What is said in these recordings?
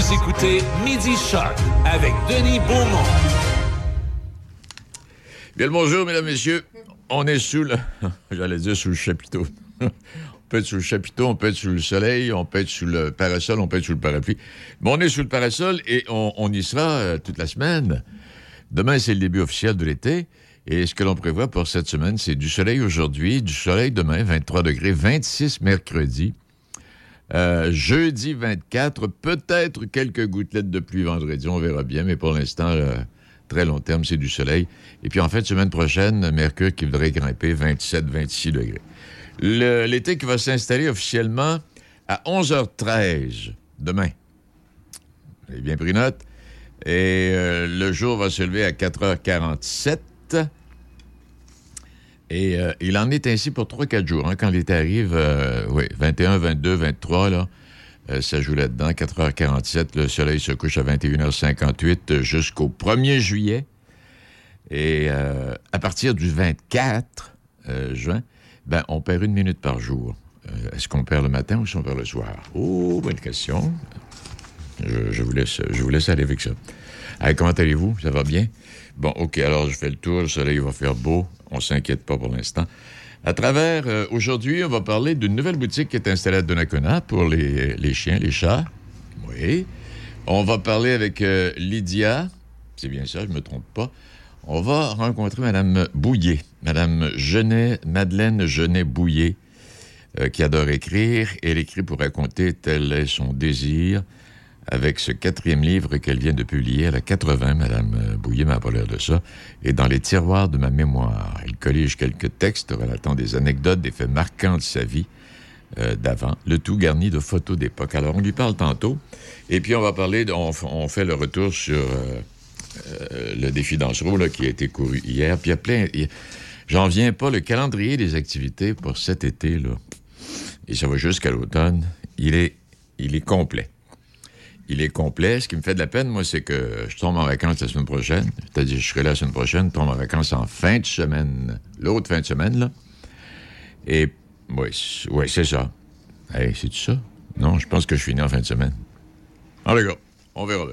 Vous écoutez Midi Shark avec Denis Beaumont. Bien le bonjour, mesdames, messieurs. On est sous le... J'allais dire sous le chapiteau. on peut être sous le chapiteau, on peut être sous le soleil, on peut être sous le parasol, on peut être sous le parapluie. Mais on est sous le parasol et on, y sera euh, toute la semaine. Demain, c'est le début officiel de l'été. Et ce que l'on prévoit pour cette semaine, c'est du soleil aujourd'hui, du soleil demain, 23 degrés, 26 mercredi. Euh, jeudi 24, peut-être quelques gouttelettes de pluie vendredi, on verra bien, mais pour l'instant, très long terme, c'est du soleil. Et puis en fait, semaine prochaine, Mercure qui voudrait grimper 27-26 degrés. L'été qui va s'installer officiellement à 11h13 demain. Avez bien pris note. Et euh, le jour va se lever à 4h47. Et euh, il en est ainsi pour 3-4 jours. Hein, quand l'été arrive, euh, oui, 21, 22, 23, là, euh, ça joue là-dedans. 4h47, le soleil se couche à 21h58 jusqu'au 1er juillet. Et à partir du 24 juin, ben, on perd une minute par jour. Est-ce qu'on perd le matin ou est-ce qu'on perd le soir? Oh, bonne question. Je, vous, laisse, je vous laisse aller avec ça. comment allez-vous? Ça va bien? Bon, OK, alors je fais le tour. Le soleil va faire beau. On s'inquiète pas pour l'instant. À travers, euh, aujourd'hui, on va parler d'une nouvelle boutique qui est installée à Donnacona pour les, chiens, les chats. Oui. On va parler avec euh, Lydia. C'est bien ça, je ne me trompe pas. On va rencontrer Mme Bouillet, Mme Genet, Madeleine Genet-Bouillet, euh, qui adore écrire. Elle écrit pour raconter tel est son désir avec ce quatrième livre qu'elle vient de publier. Elle a 80, Madame Bouillet m'a parlé de ça. Et dans les tiroirs de ma mémoire, elle collige quelques textes relatant des anecdotes, des faits marquants de sa vie euh, d'avant, le tout garni de photos d'époque. Alors, on lui parle tantôt. Et puis, on va parler, on, fait le retour sur euh, euh, le défi dangereux qui a été couru hier. Puis, il y a plein... J'en viens pas, le calendrier des activités pour cet été, là, et ça va jusqu'à l'automne, il est complet il est complet. Ce qui me fait de la peine, moi, c'est que je tombe en vacances la semaine prochaine. C'est-à-dire, je serai là la semaine prochaine, je tombe en vacances en fin de semaine, l'autre fin de semaine, là. Et, oui, ouais, c'est ça. Hey, c'est ça? Non, je pense que je finis en fin de semaine. En les on verra.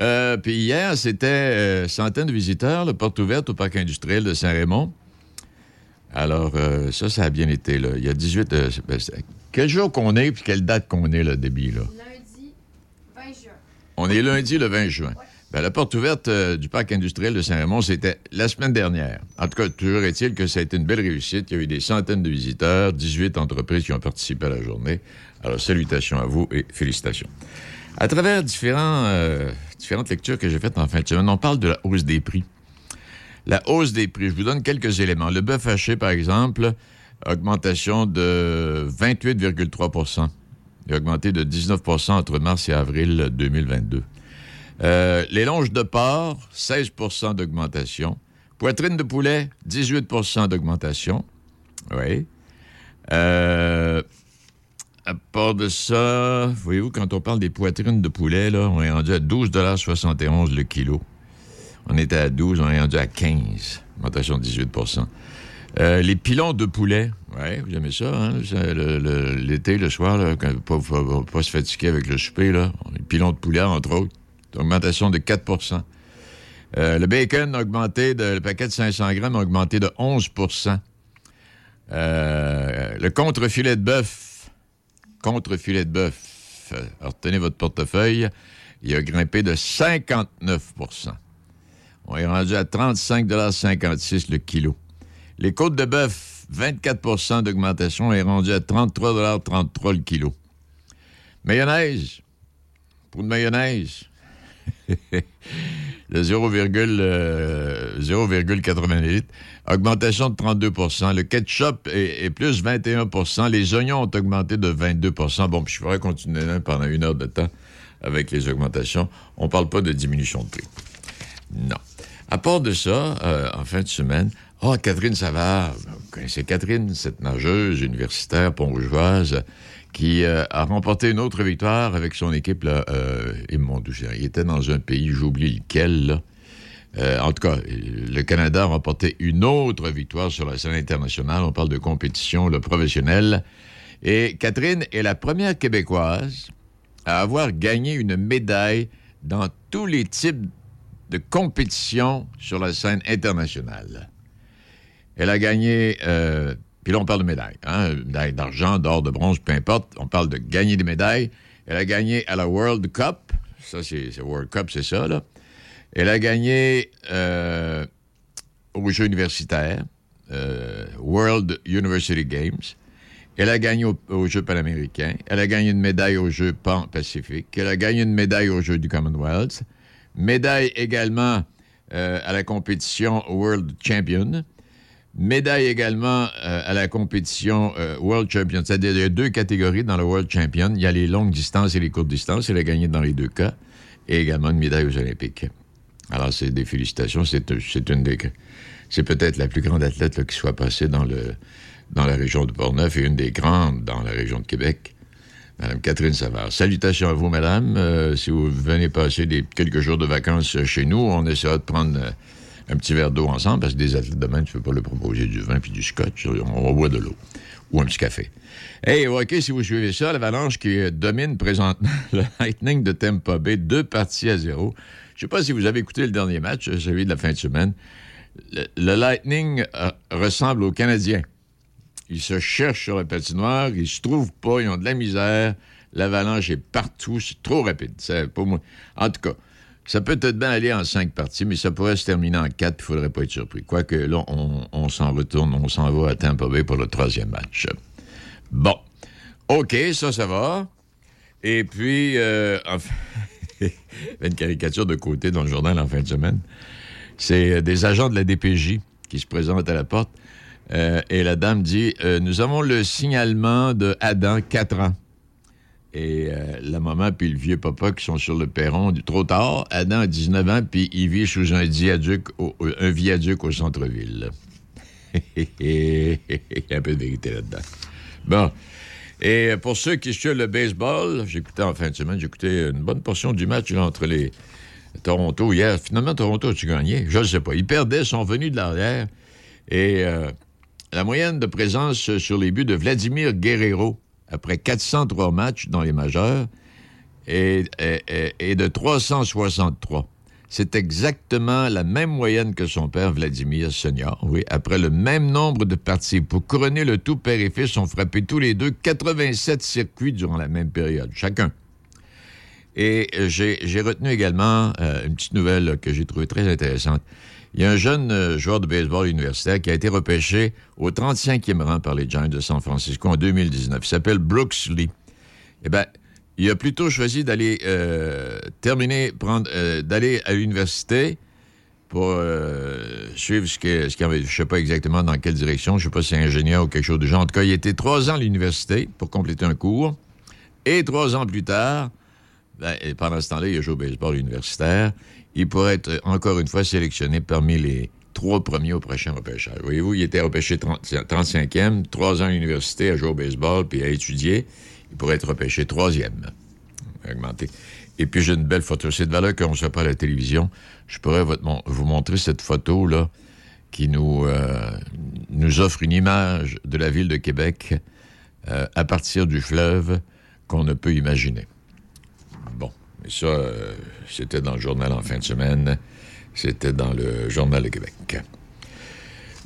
Euh, puis hier, c'était euh, centaines de visiteurs, la porte ouverte au parc industriel de Saint-Raymond. Alors, euh, ça, ça a bien été. Là. Il y a 18... Ben, quel jour qu'on est, puis quelle date qu'on est, le débit, là? On est lundi le 20 juin. Ben, la porte ouverte euh, du parc industriel de Saint-Raymond, c'était la semaine dernière. En tout cas, toujours est-il que ça a été une belle réussite. Il y a eu des centaines de visiteurs, 18 entreprises qui ont participé à la journée. Alors, salutations à vous et félicitations. À travers euh, différentes lectures que j'ai faites en fin de semaine, on parle de la hausse des prix. La hausse des prix, je vous donne quelques éléments. Le bœuf haché, par exemple, augmentation de 28,3 il a augmenté de 19% entre mars et avril 2022. Euh, les longes de porc, 16% d'augmentation. Poitrine de poulet, 18% d'augmentation. Oui. Euh, à part de ça, voyez-vous, quand on parle des poitrines de poulet, là, on est rendu à 12,71 le kilo. On était à 12, on est rendu à 15, augmentation de 18 euh, les pilons de poulet, oui, vous aimez ça, hein? L'été, le, soir, là, quand, pas, pas, pas, se fatiguer avec le souper, là. Les pilons de poulet, entre autres. Augmentation de 4% euh, Le bacon a augmenté, de, le paquet de 500 grammes a augmenté de 11% euh, Le contre-filet de bœuf, contre-filet de bœuf, retenez votre portefeuille, il a grimpé de 59% On est rendu à 35,56 le kilo. Les côtes de bœuf, 24% d'augmentation, est rendu à 33,33 le kilo. Mayonnaise, pour de mayonnaise, le 0,80 litres, augmentation de 32% Le ketchup est, plus 21% Les oignons ont augmenté de 22% Bon, puis je pourrais continuer pendant une heure de temps avec les augmentations. On ne parle pas de diminution de prix. Non. À part de ça, euh, en fin de semaine, oh, Catherine Savard. Vous connaissez Catherine, cette nageuse universitaire pongeoise qui euh, a remporté une autre victoire avec son équipe. Là, euh, et mon il était dans un pays, j'oublie lequel. Là. En tout cas, le Canada a remporté une autre victoire sur la scène internationale. On parle de compétition le professionnel. Et Catherine est la première Québécoise à avoir gagné une médaille dans tous les types de compétitions sur la scène internationale. Elle a gagné, euh, puis là on parle de médailles, hein, médaille d'argent, d'or, de bronze, peu importe, on parle de gagner des médailles. Elle a gagné à la World Cup, ça c'est World Cup, c'est ça, là. Elle a gagné euh, aux Jeux universitaires, euh, World University Games. Elle a gagné aux Jeux panaméricains. Elle a gagné une médaille aux Jeux pan-pacifiques. Elle a gagné une médaille aux Jeux du Commonwealth. Médaille également euh, à la compétition World Champion. Médaille également euh, à la compétition euh, World Champion. C'est-à-dire, il y a deux catégories dans le World Champion. Il y a les longues distances et les courtes distances. Elle a gagné dans les deux cas. Et également une médaille aux Olympiques. Alors, c'est des félicitations. C'est. C'est peut-être la plus grande athlète qui soit passée dans, dans la région de Portneuf et une des grandes dans la région de Québec. Madame Catherine Savard. Salutations à vous, madame. Euh, si vous venez passer quelques jours de vacances chez nous, on essaiera de prendre euh, un petit verre d'eau ensemble parce que des athlètes demain, tu ne peux pas leur proposer du vin puis du scotch. On boire de l'eau ou un petit café. Hey, OK, si vous suivez ça, l'Avalanche qui domine présentement le Lightning de Tampa Bay, deux parties à zéro. Je ne sais pas si vous avez écouté le dernier match, celui de la fin de semaine. Le, Lightning euh, ressemble aux Canadiens. Ils se cherchent sur la patinoire, ils se trouvent pas, ils ont de la misère. L'avalanche est partout, c'est trop rapide. Pour moi. En tout cas, ça peut être bien aller en cinq parties, mais ça pourrait se terminer en quatre, il faudrait pas être surpris. Quoique là, on, s'en retourne, on s'en va à Tampa Bay pour le troisième match. Bon. OK, ça, ça va. Et puis, euh, enfin, une caricature de côté dans le journal en fin de semaine. C'est euh, des agents de la DPJ qui se présentent à la porte. Euh, et la dame dit euh, Nous avons le signalement de Adam, 4 ans. Et la maman puis le vieux papa qui sont sur le perron, du trop tard. Adam a 19 ans, puis il vit sous un viaduc au, viaduc au centre-ville. il y a un peu de vérité là-dedans. Bon. Et pour ceux qui suivent le baseball, j'écoutais en fin de semaine, j'écoutais une bonne portion du match entre les Toronto hier. Finalement, Toronto a-tu gagné? Je ne sais pas. Ils perdaient, sont venus de l'arrière. Et la moyenne de présence sur les buts de Vladimir Guerrero, après 403 matchs dans les majeurs, est, de 363. C'est exactement la même moyenne que son père Vladimir Senior, oui, après le même nombre de parties. Pour couronner le tout, père et fils ont frappé tous les deux 87 circuits durant la même période, chacun. Et j'ai retenu également euh, une petite nouvelle que j'ai trouvée très intéressante. Il y a un jeune euh, joueur de baseball universitaire qui a été repêché au 35e rang par les Giants de San Francisco en 2019. Il s'appelle Brooks Lee. Eh bien, il a plutôt choisi d'aller euh, terminer, prendre, euh, d'aller à l'université pour suivre ce qu'il ce avait. Je ne sais pas exactement dans quelle direction. Je ne sais pas si c'est ingénieur ou quelque chose de genre. En tout cas, il était trois ans à l'université pour compléter un cours. Et trois ans plus tard, ben, pendant ce temps-là, il a joué au baseball universitaire il pourrait être encore une fois sélectionné parmi les trois premiers au prochain repêchage. Voyez-vous, il était repêché 35e, trois ans à l'université à jouer au baseball puis à étudier. Il pourrait être repêché troisième. Augmenté. Et puis j'ai une belle photo. C'est de valeur qu'on ne soit pas à la télévision. Je pourrais vous montrer cette photo-là qui nous, euh, nous offre une image de la ville de Québec euh, à partir du fleuve qu'on ne peut imaginer. Et ça, euh, c'était dans le journal en fin de semaine. C'était dans le Journal de Québec.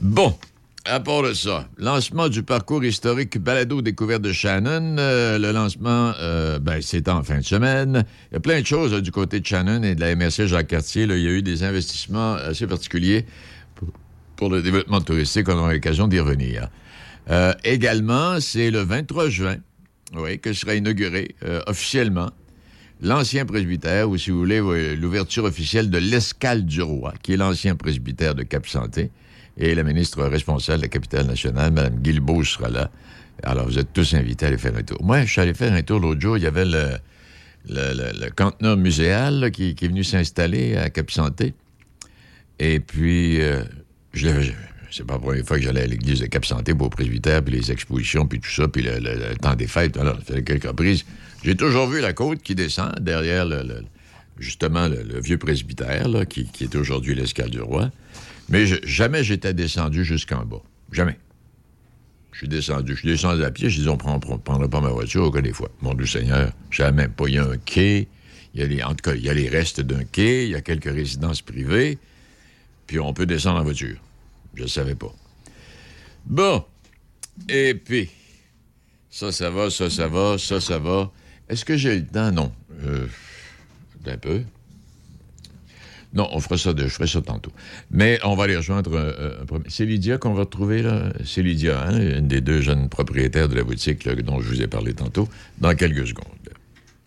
Bon, à part de ça, lancement du parcours historique Balado découverte de Shannon. Euh, le lancement, euh, ben, c'est en fin de semaine. Il y a plein de choses du côté de Shannon et de la MRC Jacques-Cartier. Il y a eu des investissements assez particuliers pour, le développement touristique. On aura l'occasion d'y revenir. également, c'est le 23 juin oui, que sera inauguré officiellement l'ancien presbytère, ou si vous voulez, l'ouverture officielle de l'Escale du Roi, qui est l'ancien presbytère de Cap-Santé, et la ministre responsable de la capitale nationale, Mme Guilbeault, sera là. Alors, vous êtes tous invités à aller faire un tour. Moi, je suis allé faire un tour l'autre jour. Il y avait le, le, conteneur muséal qui, est venu s'installer à Cap-Santé. Et puis, euh, je l'avais c'est pas la première fois que j'allais à l'église de Cap-Santé pour le presbytère, puis les expositions, puis tout ça, puis le, temps des fêtes. Alors, fait quelques reprises. J'ai toujours vu la côte qui descend derrière, justement, le, vieux presbytère, qui, est aujourd'hui l'escale du roi. Mais jamais j'étais descendu jusqu'en bas. Jamais. Je suis descendu. Je suis descendu à pied. Je dis, on ne prendra pas ma voiture aucun des fois. Mon Dieu Seigneur, même pas. Il y a un quai. En tout cas, il y a les restes d'un quai. Il y a quelques résidences privées. Puis on peut descendre en voiture. Je ne savais pas. Bon. Et puis, ça, ça va, ça, ça va, ça, ça va. Est-ce que j'ai le temps? Non. Euh, un peu. Non, on fera ça, de, je ferai ça tantôt. Mais on va aller rejoindre un, premier. C'est Lydia qu'on va retrouver, là? C'est Lydia, hein, une des deux jeunes propriétaires de la boutique dont je vous ai parlé tantôt, dans quelques secondes.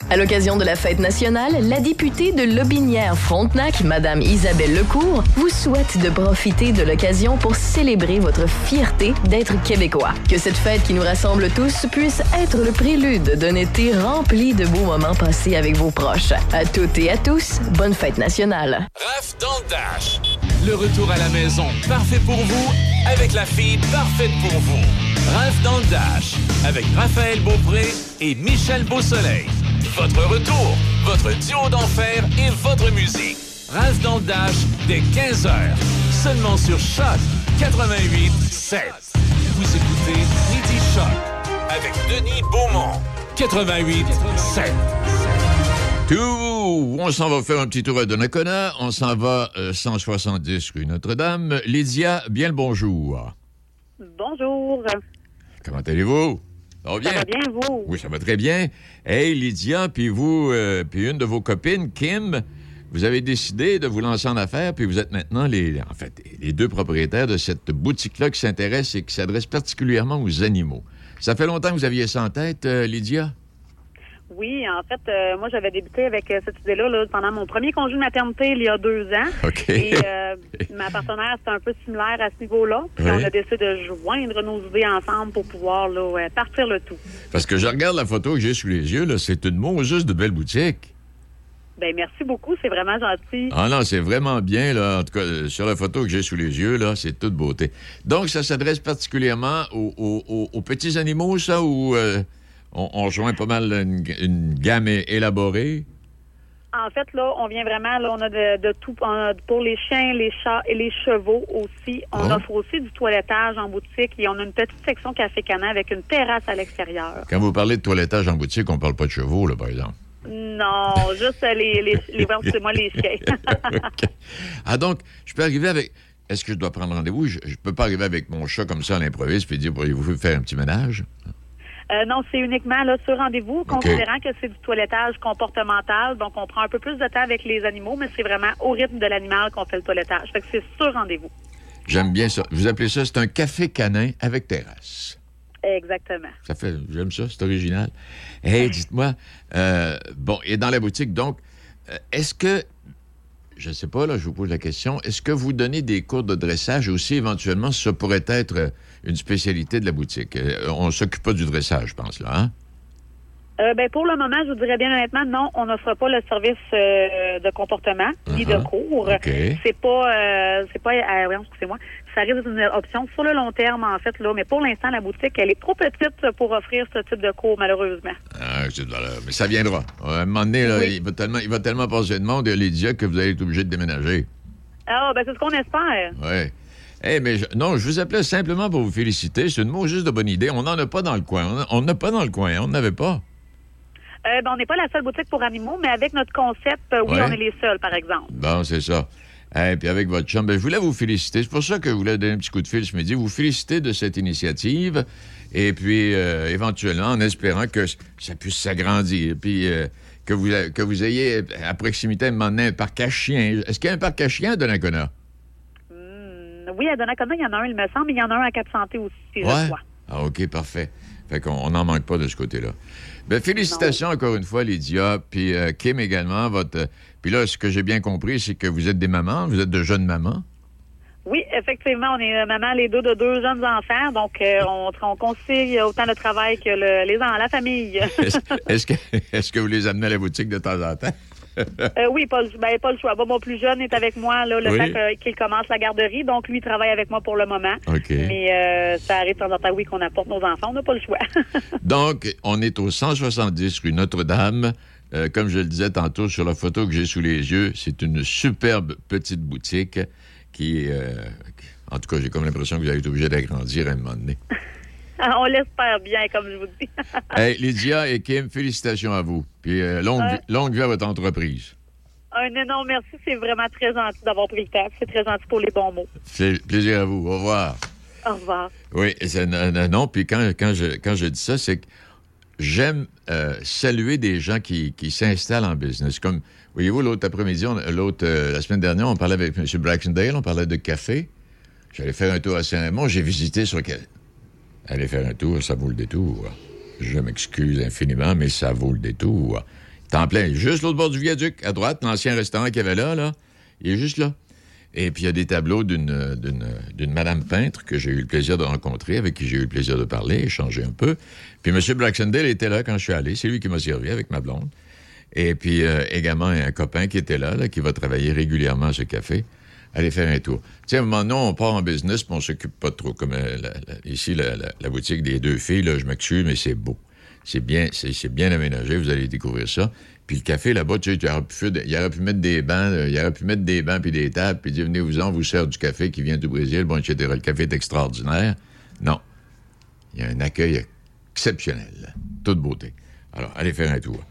À l'occasion de la fête nationale, la députée de Lobinière-Frontenac, Madame Isabelle Lecourt, vous souhaite de profiter de l'occasion pour célébrer votre fierté d'être québécois. Que cette fête qui nous rassemble tous puisse être le prélude d'un été rempli de beaux moments passés avec vos proches. À toutes et à tous, bonne fête nationale. Raph dans Dash. Le retour à la maison, parfait pour vous, avec la fille parfaite pour vous. Raph dans Dash, avec Raphaël Beaupré et Michel Beausoleil. Votre retour, votre duo d'enfer et votre musique. Ralph dans le Dash dès 15h. Seulement sur Choc 88 7. Vous écoutez Midi Choc avec Denis Beaumont. 88 7. Tout, on s'en va faire un petit tour à Donnacona. On s'en va 170 rue Notre-Dame. Lydia, bien le bonjour. Bonjour. Comment allez-vous? Ça va bien? Ça va bien, vous? Oui, ça va très bien. Hey, Lydia, puis vous, euh, puis une de vos copines, Kim, vous avez décidé de vous lancer en affaires, puis vous êtes maintenant les, en fait, les deux propriétaires de cette boutique-là qui s'intéresse et qui s'adresse particulièrement aux animaux. Ça fait longtemps que vous aviez ça en tête, euh, Lydia? Oui, en fait, euh, moi, j'avais débuté avec euh, cette idée-là pendant mon premier congé de maternité il y a deux ans. OK. Et euh, ma partenaire, c'était un peu similaire à ce niveau-là. Puis on a décidé de joindre nos idées ensemble pour pouvoir là, partir le tout. Parce que je regarde la photo que j'ai sous les yeux, là, c'est une juste de belle boutique. Ben merci beaucoup, c'est vraiment gentil. Ah non, c'est vraiment bien, là. En tout cas, sur la photo que j'ai sous les yeux, là, c'est toute beauté. Donc, ça s'adresse particulièrement aux, petits animaux, ça, ou on, rejoint pas mal une, gamme élaborée. En fait, là, on vient vraiment, là, on a de, tout. pour les chiens, les chats et les chevaux aussi. On oh. offre aussi du toilettage en boutique et on a une petite section café canin avec une terrasse à l'extérieur. Quand vous parlez de toilettage en boutique, on parle pas de chevaux, là, par exemple. Non, juste les, les, les c'est moi les chiens. Ah, donc, je peux arriver avec. Est-ce que je dois prendre rendez-vous? Je, ne peux pas arriver avec mon chat comme ça à l'improviste et dire pourriez-vous faire un petit ménage? Euh, non, c'est uniquement là, sur rendez-vous, considérant que c'est du toilettage comportemental. Donc, on prend un peu plus de temps avec les animaux, mais c'est vraiment au rythme de l'animal qu'on fait le toilettage. Fait que c'est sur rendez-vous. J'aime bien ça. Vous appelez ça, c'est un café canin avec terrasse. Exactement. Ça fait, j'aime ça, c'est original. Hey, dites-moi, euh, bon, et dans la boutique, donc, euh, est-ce que je ne sais pas, là, je vous pose la question. Est-ce que vous donnez des cours de dressage aussi, éventuellement, ça pourrait être une spécialité de la boutique? Euh, on ne s'occupe pas du dressage, je pense, là, hein? Euh, ben, pour le moment, je vous dirais bien honnêtement, non, on n'offre pas le service euh, de comportement ni de uh-huh. cours. C'est pas, c'est pas, excusez-moi, ça risque d'être une option sur le long terme, en fait, là. Mais pour l'instant, la boutique, elle est trop petite pour offrir ce type de cours, malheureusement. Ah, mais ça viendra. À un moment donné, il, va tellement, il va tellement passer de monde, Lydia, que vous allez être obligé de déménager. Ah, ben, c'est ce qu'on espère. Oui. Eh, mais non, je vous appelais simplement pour vous féliciter. C'est une mot juste de bonne idée. On n'en a pas dans le coin. On n'en a pas dans le coin. On n'avait pas. Euh, ben, on n'est pas la seule boutique pour animaux, mais avec notre concept, euh, oui, on est les seuls, par exemple. Bon, c'est ça. Et puis avec votre chambre, ben, je voulais vous féliciter. C'est pour ça que je voulais donner un petit coup de fil ce midi. Vous féliciter de cette initiative. Et puis, euh, éventuellement, en espérant que ça puisse s'agrandir. Puis que, vous, que vous ayez à proximité un moment un parc à chiens. Est-ce qu'il y a un parc à chiens de Donnacona? Oui, à Donnacona, il y en a un, il me semble, mais il y en a un à Cap-Santé aussi, je crois. Ah, OK, parfait. Fait qu'on n'en manque pas de ce côté-là. Ben, félicitations encore une fois, Lydia, puis euh, Kim également. Votre... Puis là, ce que j'ai bien compris, c'est que vous êtes des mamans, vous êtes de jeunes mamans. Oui, effectivement, on est maman les deux de deux jeunes enfants, donc euh, on, on concilie autant le travail que les la famille. est-ce que, est que vous les amenez à la boutique de temps en temps? Euh, oui, pas, ben, pas le choix. mon plus jeune est avec moi là, le temps qu'il commence la garderie, donc lui travaille avec moi pour le moment. Mais euh, ça arrive de temps en temps, oui, qu'on apporte nos enfants, on n'a pas le choix. donc, on est au 170 rue Notre-Dame. Euh, comme je le disais tantôt sur la photo que j'ai sous les yeux, c'est une superbe petite boutique qui, en tout cas, j'ai comme l'impression que vous avez été obligé d'agrandir à un moment donné. On l'espère bien, comme je vous dis. hey, Lydia et Kim, félicitations à vous. Puis euh, longue, longue vie à votre entreprise. Un énorme merci. C'est vraiment très gentil d'avoir pris le temps. C'est très gentil pour les bons mots. C'est plaisir à vous. Au revoir. Au revoir. Oui, non, non, puis quand, quand, je, quand je dis ça, c'est que j'aime euh, saluer des gens qui, qui s'installent en business. Comme, voyez-vous, l'autre après-midi, l'autre, euh, la semaine dernière, on parlait avec M. Braxendale, on parlait de café. J'allais faire un tour à Saint-Raymond, j'ai visité sur... Aller faire un tour, ça vaut le détour. Je m'excuse infiniment, mais ça vaut le détour. T'en plein, juste l'autre bord du viaduc, à droite, l'ancien restaurant qu'il y avait là, là, il est juste là. Et puis, il y a des tableaux d'une, madame peintre que j'ai eu le plaisir de rencontrer, avec qui j'ai eu le plaisir de parler, échanger un peu. Puis, M. Braxendale était là quand je suis allé. C'est lui qui m'a servi avec ma blonde. Et puis, euh, également, un copain qui était là, là, qui va travailler régulièrement à ce café. Allez faire un tour. Tu sais, à un moment donné, on part en business, puis on s'occupe pas trop. Comme euh, ici, la, boutique des deux filles, là, je m'excuse, mais c'est beau. C'est bien, bien aménagé, vous allez découvrir ça. Puis le café là-bas, tu sais, il aurait, pu, mettre des bancs, il aurait pu mettre des bancs puis des tables, puis dire venez-vous-en, vous sert du café qui vient du Brésil, bon, etc. Le café est extraordinaire. Non. Il y a un accueil exceptionnel. Toute beauté. Alors, allez faire un tour.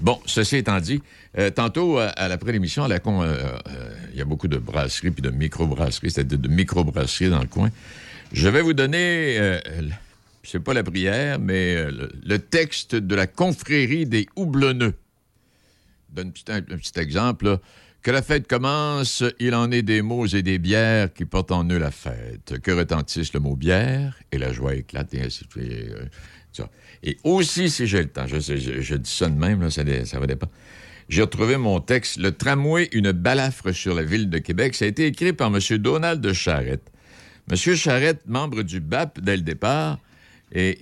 Bon, ceci étant dit, euh, tantôt, à, l'après-l'émission, à la con, euh, euh, il y a beaucoup de brasseries puis de micro-brasseries, c'est-à-dire de micro-brasseries dans le coin. Je vais vous donner c'est pas la prière, mais euh, le, texte de la confrérie des houblonneux. donne un petit, exemple. Que la fête commence, il en est des mots et des bières qui portent en eux la fête. Que retentisse le mot bière et la joie éclate et ainsi de suite. Et aussi, si j'ai le temps, je, dis ça de même, ça, ça va dépendre. J'ai retrouvé mon texte Le tramway, une balafre sur la ville de Québec. Ça a été écrit par M. Donald de Charette. M. Charette, membre du BAP dès le départ, et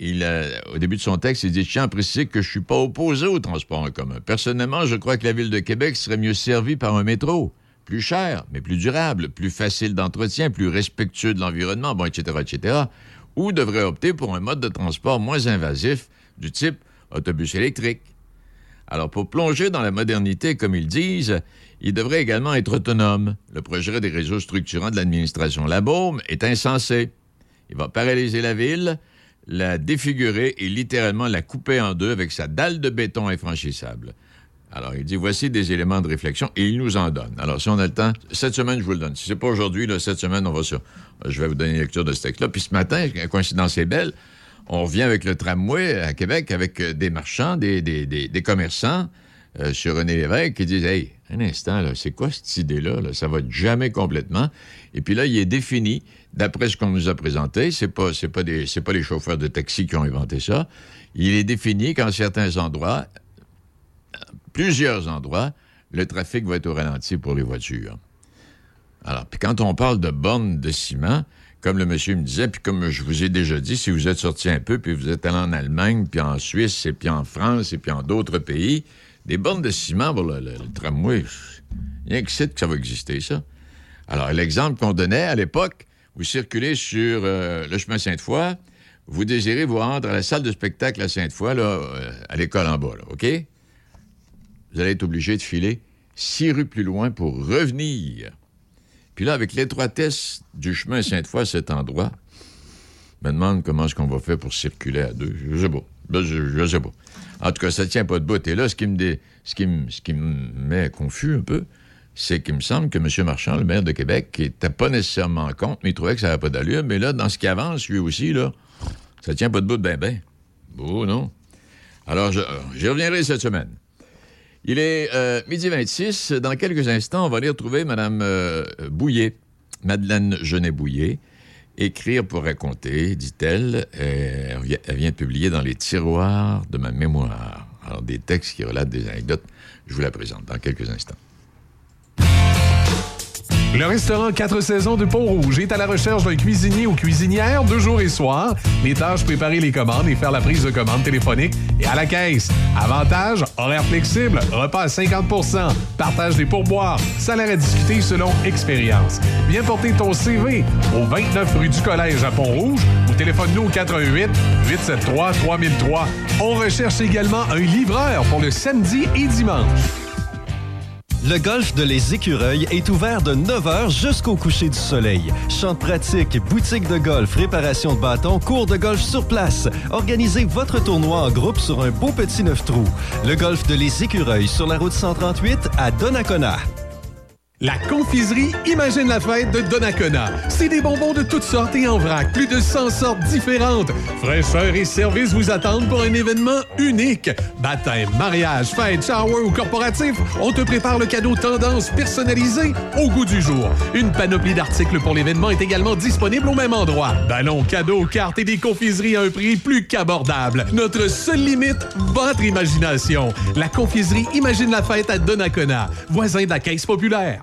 au début de son texte, il dit tiens préciser que je ne suis pas opposé au transport en commun. Personnellement, je crois que la ville de Québec serait mieux servie par un métro. Plus cher, mais plus durable, plus facile d'entretien, plus respectueux de l'environnement, bon, etc., etc. Ou devrait opter pour un mode de transport moins invasif, du type autobus électrique. Alors, pour plonger dans la modernité, comme ils disent, il devrait également être autonome. Le projet des réseaux structurants de l'administration Labaume est insensé. Il va paralyser la ville, la défigurer et littéralement la couper en deux avec sa dalle de béton infranchissable. Alors, il dit, voici des éléments de réflexion, et il nous en donne. Alors, si on a le temps, cette semaine, je vous le donne. Si c'est pas aujourd'hui, cette semaine, on va sur... Je vais vous donner une lecture de ce texte-là. Puis ce matin, la coïncidence est belle, on revient avec le tramway à Québec, avec euh, des marchands, des, des, commerçants euh, sur René Lévesque qui disent, hey, un instant, c'est quoi cette idée-là? Là? Ça va jamais complètement. Et puis là, il est défini d'après ce qu'on nous a présenté, c'est pas pas pas les chauffeurs de taxi qui ont inventé ça. Il est défini qu'en certains endroits, plusieurs endroits, le trafic va être au ralenti pour les voitures. Alors, puis quand on parle de bornes de ciment, comme le monsieur me disait, puis comme je vous ai déjà dit, si vous êtes sorti un peu, puis vous êtes allé en Allemagne, puis en Suisse, et puis en France, et puis en d'autres pays, des bornes de ciment pour le, tramway, il y a un que ça va exister, ça. Alors, l'exemple qu'on donnait à l'époque, vous circulez sur euh, le chemin Sainte-Foy, vous désirez vous rendre à la salle de spectacle à Sainte-Foy, là, euh, à l'école en bas, OK? Vous allez être obligé de filer six rues plus loin pour revenir. Puis là, avec l'étroitesse du chemin Sainte-Foy à cet endroit, je me demande comment est-ce qu'on va faire pour circuler à deux. Je sais pas. Ben, je, sais pas. En tout cas, ça tient pas de bout. Et là, ce qui me, me, ce met confus un peu, c'est qu'il me semble que M. Marchand, le maire de Québec, qui n'était pas nécessairement en compte, mais il trouvait que ça n'avait pas d'allure. Mais là, dans ce qui avance, lui aussi, là, ça tient pas de bout de ben ben. Oh non? Alors, j'y reviendrai cette semaine. Il est euh, midi 26. Dans quelques instants, on va aller retrouver Mme euh, Bouillet, Madeleine Genet-Bouillet. Écrire pour raconter, dit-elle. Elle vient publier dans les tiroirs de ma mémoire. Alors, des textes qui relatent des anecdotes. Je vous la présente dans quelques instants. Le restaurant 4 saisons de Pont-Rouge est à la recherche d'un cuisinier ou cuisinière deux jours et soir. Les tâches, préparer les commandes et faire la prise de commande téléphonique et à la caisse. Avantage, horaire flexible, repas à 50% partage des pourboires, salaire à discuter selon expérience. Viens porter ton CV au 29 rue du Collège à Pont-Rouge ou téléphone-nous au 88 873 3003. On recherche également un livreur pour le samedi et dimanche. Le golf de Les Écureuils est ouvert de 9h jusqu'au coucher du soleil. Champs de pratique, boutique de golf, réparation de bâtons, cours de golf sur place. Organisez votre tournoi en groupe sur un beau petit neuf trous. Le golf de Les Écureuils sur la route 138 à Donnacona. La confiserie Imagine la fête de Donnacona. C'est des bonbons de toutes sortes et en vrac. Plus de 100 sortes différentes. Fraîcheur et service vous attendent pour un événement unique. Baptême, mariage, fête, shower ou corporatif, on te prépare le cadeau tendance personnalisé au goût du jour. Une panoplie d'articles pour l'événement est également disponible au même endroit. Ballons, cadeaux, cartes et des confiseries à un prix plus qu'abordable. Notre seule limite, votre imagination. La confiserie Imagine la fête à Donnacona, voisin de la Caisse populaire.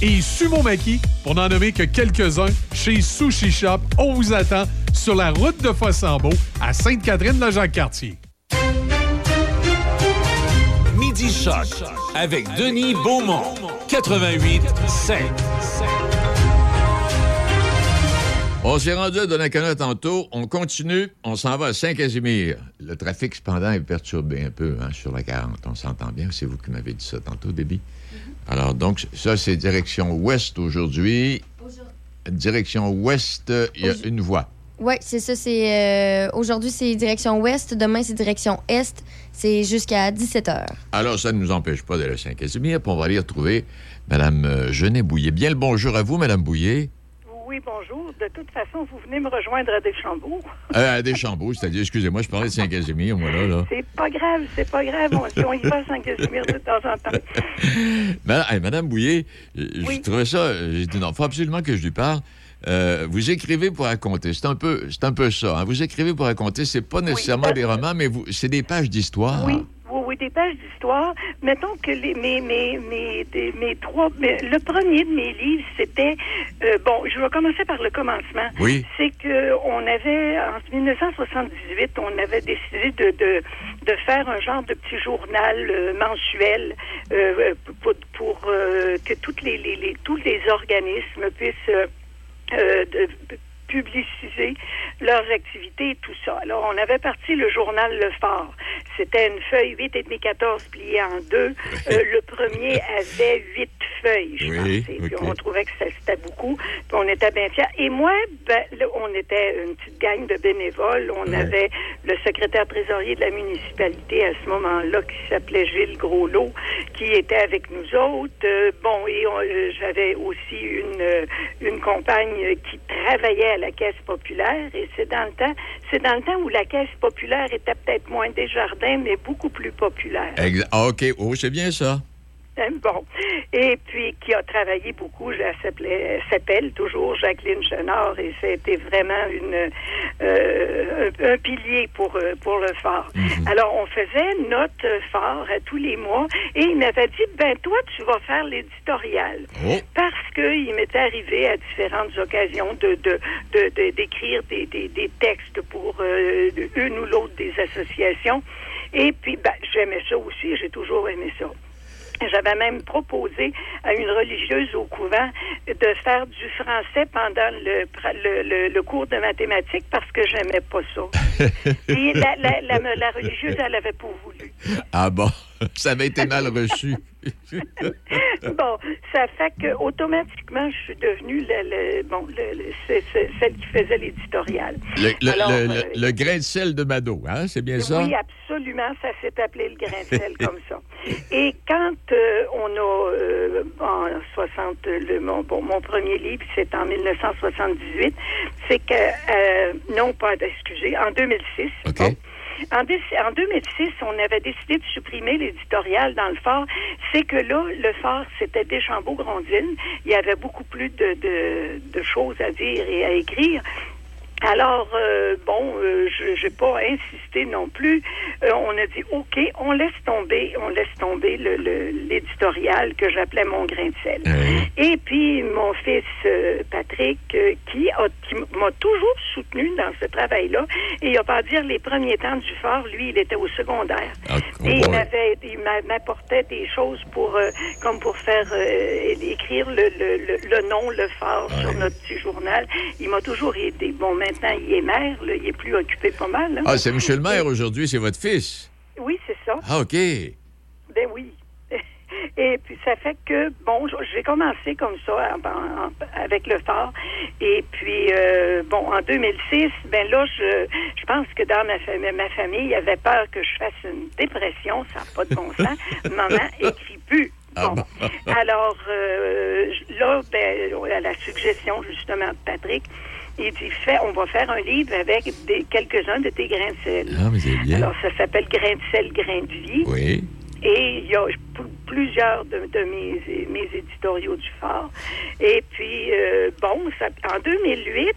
et Sumo Maki, pour n'en nommer que quelques-uns, chez Sushi Shop. On vous attend sur la route de Fossambeau à Sainte-Catherine-la-Jacques-Cartier. Midi Choc avec Denis Beaumont, 88 5. On s'est rendu à Donnacona tantôt. On continue. On s'en va à Saint-Casimir. Le trafic, cependant, est perturbé un peu hein, sur la 40. On s'entend bien. C'est vous qui m'avez dit ça tantôt, Déby. Alors, donc, ça, c'est direction ouest aujourd'hui. Direction ouest, il y a une voie. Oui, c'est ça. C'est euh, Aujourd'hui, c'est direction ouest. Demain, c'est direction est. C'est jusqu'à 17 h. Alors, ça ne nous empêche pas d'aller à Saint-Casimir. Puis on va aller retrouver Mme euh, Genet Bouillet. Bien le bonjour à vous, Mme Bouillet. Oui, bonjour. De toute façon, vous venez me rejoindre à Deschambault. Euh, à Deschambault, c'est-à-dire, excusez-moi, je parlais de Saint-Casimir, moi, là. là. C'est pas grave, c'est pas grave. On, on y va à Saint-Casimir de temps en temps. Madame, hey, Madame Bouillet, euh, je trouvais ça, j'ai dit non, il faut absolument que je lui parle. Euh, vous écrivez pour raconter. C'est un peu, c'est un peu ça. hein. Vous écrivez pour raconter. C'est pas nécessairement des romans, mais vous, c'est des pages d'histoire. Oui, oui, oui, des pages d'histoire. Mettons que les, mes, mes, mes, des- mes trois. mes- le premier de mes livres, c'était. euh, bon, je vais commencer par le commencement. Oui. C'est que on avait, en 1978, on avait décidé de, de, de faire un genre de petit journal euh, mensuel euh, pour, pour, que toutes les, les, les- tous les organismes puissent. euh, de publiciser leurs activités et tout ça. Alors, on avait parti le journal Le Phare. C'était une feuille 8 et demi 14 pliée en deux. Euh, le premier avait huit feuilles, je Oui, pense. Et puis, on trouvait que ça- c'était beaucoup. Puis, on était bien fiers. Et moi, ben, là, on était une petite gang de bénévoles. On avait le secrétaire trésorier de la municipalité à ce moment-là qui s'appelait Gilles Groslot, qui était avec nous autres. Euh, bon, et euh, j'avais aussi une, une compagne qui travaillait la Caisse populaire. Et c'est dans le temps, c'est dans le temps où la Caisse populaire était peut-être moins des jardins, mais beaucoup plus populaire. Ah, OK. Oh, c'est bien ça. Bon. Et puis, qui a travaillé beaucoup, elle s'appelait- s'appelle toujours Jacqueline Chenard, et c'était vraiment une, euh, un, un pilier pour, euh, pour le phare. Alors, on faisait notre phare à tous les mois, et il m'avait dit, ben, toi, tu vas faire l'éditorial. Oh. Parce qu'il m'était arrivé à différentes occasions de, de, de- de- d'écrire des, des, des textes pour euh, une ou l'autre des associations. Et puis, ben, j'aimais ça aussi, j'ai toujours aimé ça. J'avais même proposé à une religieuse au couvent de faire du français pendant le, le, le- le cours de mathématiques parce que j'aimais pas ça. La, la, la, la religieuse, elle avait pas voulu. Ah bon, ça avait été mal reçu. Bon, ça fait que automatiquement, je suis devenue le, le- bon, le- celle qui faisait l'éditorial. Alors, euh, le- grain de sel de Mado, hein? C'est bien ça? Oui, absolument, ça s'est appelé le grain de sel comme ça. Et quand euh, on a, euh, en 60, le, mon, bon, mon premier livre, c'est en 1978, c'est que, non pas, excusez, en 2006. OK. bon, en, en 2006, on avait décidé de supprimer l'éditorial dans le phare. C'est que là, le phare, c'était Deschambault-Grondines. Il y avait beaucoup plus de choses à dire et à écrire. Alors, euh, bon, euh, je n'ai pas insisté non plus. Euh, on a dit, OK, on laisse tomber, on laisse tomber l'éditorial le, que j'appelais mon grain de sel. Et puis, mon fils Patrick, qui m'a toujours soutenu dans ce travail-là, et il n'a pas à dire les premiers temps du fort, lui, il était au secondaire. Ah, et il m'avait, il m'apportait des choses pour, comme pour faire écrire le, le, nom, le fort sur notre petit journal. Il m'a toujours aidé. Bon, maintenant, il est maire, il est plus occupé pas mal. Hein. Ah, c'est Michel Maire aujourd'hui, c'est votre fils? Oui, c'est ça. Ah, OK. Ben oui. Et puis ça fait que, bon, j'ai commencé comme ça avec le phare. Et puis, euh, bon, en 2006, ben là, je, je pense que dans ma, famille, ma famille, il y avait peur que je fasse une dépression, ça n'a pas de bon sens. Maman écrit plus. Ah bon. Alors, euh, là, ben, à la suggestion justement de Patrick, il dit fait, on va faire un livre avec quelques-uns de tes grains de sel. Ah, mais c'est bien. Alors, ça s'appelle Grains de sel, grains de vie. Oui. Et il y a plusieurs de, mes, mes, éditoriaux du phare. Et puis, euh, bon, ça, en 2008,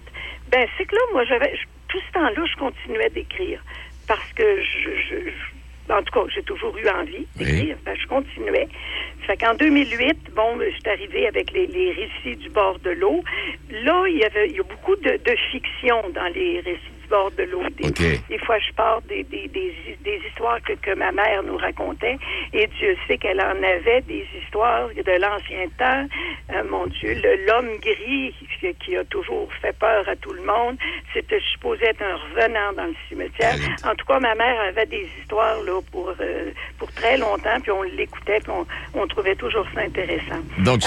ben c'est que là, moi, j'avais tout ce temps-là, je continuais d'écrire parce que je, je, en tout cas, j'ai toujours eu envie d'écrire. Ben, je continuais. Fait qu'en 2008, bon, je suis arrivée avec les, les, récits du bord de l'eau. Là, il y avait il y a beaucoup de, de fiction dans les récits bord de l'eau. Des, fois, je parle des, des, des, histoires que, que, ma mère nous racontait, et Dieu sait qu'elle en avait des histoires de l'ancien temps. Euh, mon Dieu, l'homme gris qui, a toujours fait peur à tout le monde, c'était supposé être un revenant dans le cimetière. En tout cas, ma mère avait des histoires là pour euh, pour très longtemps, puis on l'écoutait, puis on, trouvait toujours ça intéressant. Donc,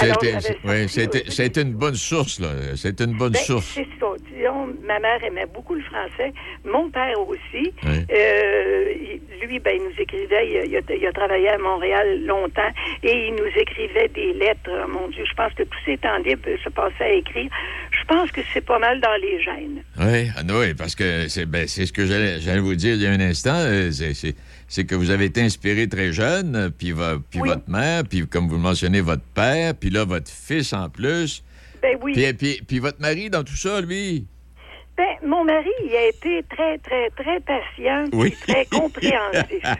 c'était une bonne source, là. C'était une bonne ben, source. C'est ça. Disons, ma mère aimait beaucoup le français mon père aussi. Euh, lui, ben, il nous écrivait, il a, travaillé à Montréal longtemps et il nous écrivait des lettres. Mon Dieu, je pense que tous ces temps libres se passaient à écrire. Je pense que c'est pas mal dans les gènes. Oui, ah, oui parce que c'est ben, ce que j'allais vous dire il y a un instant. Euh, c'est que vous avez été inspiré très jeune, puis, puis votre mère, puis comme vous le mentionnez, votre père, puis là, votre fils en plus. Ben oui. Puis, puis, puis votre mari dans tout ça, lui? Ben, mon mari, il a été très, très, très patient, et très compréhensif.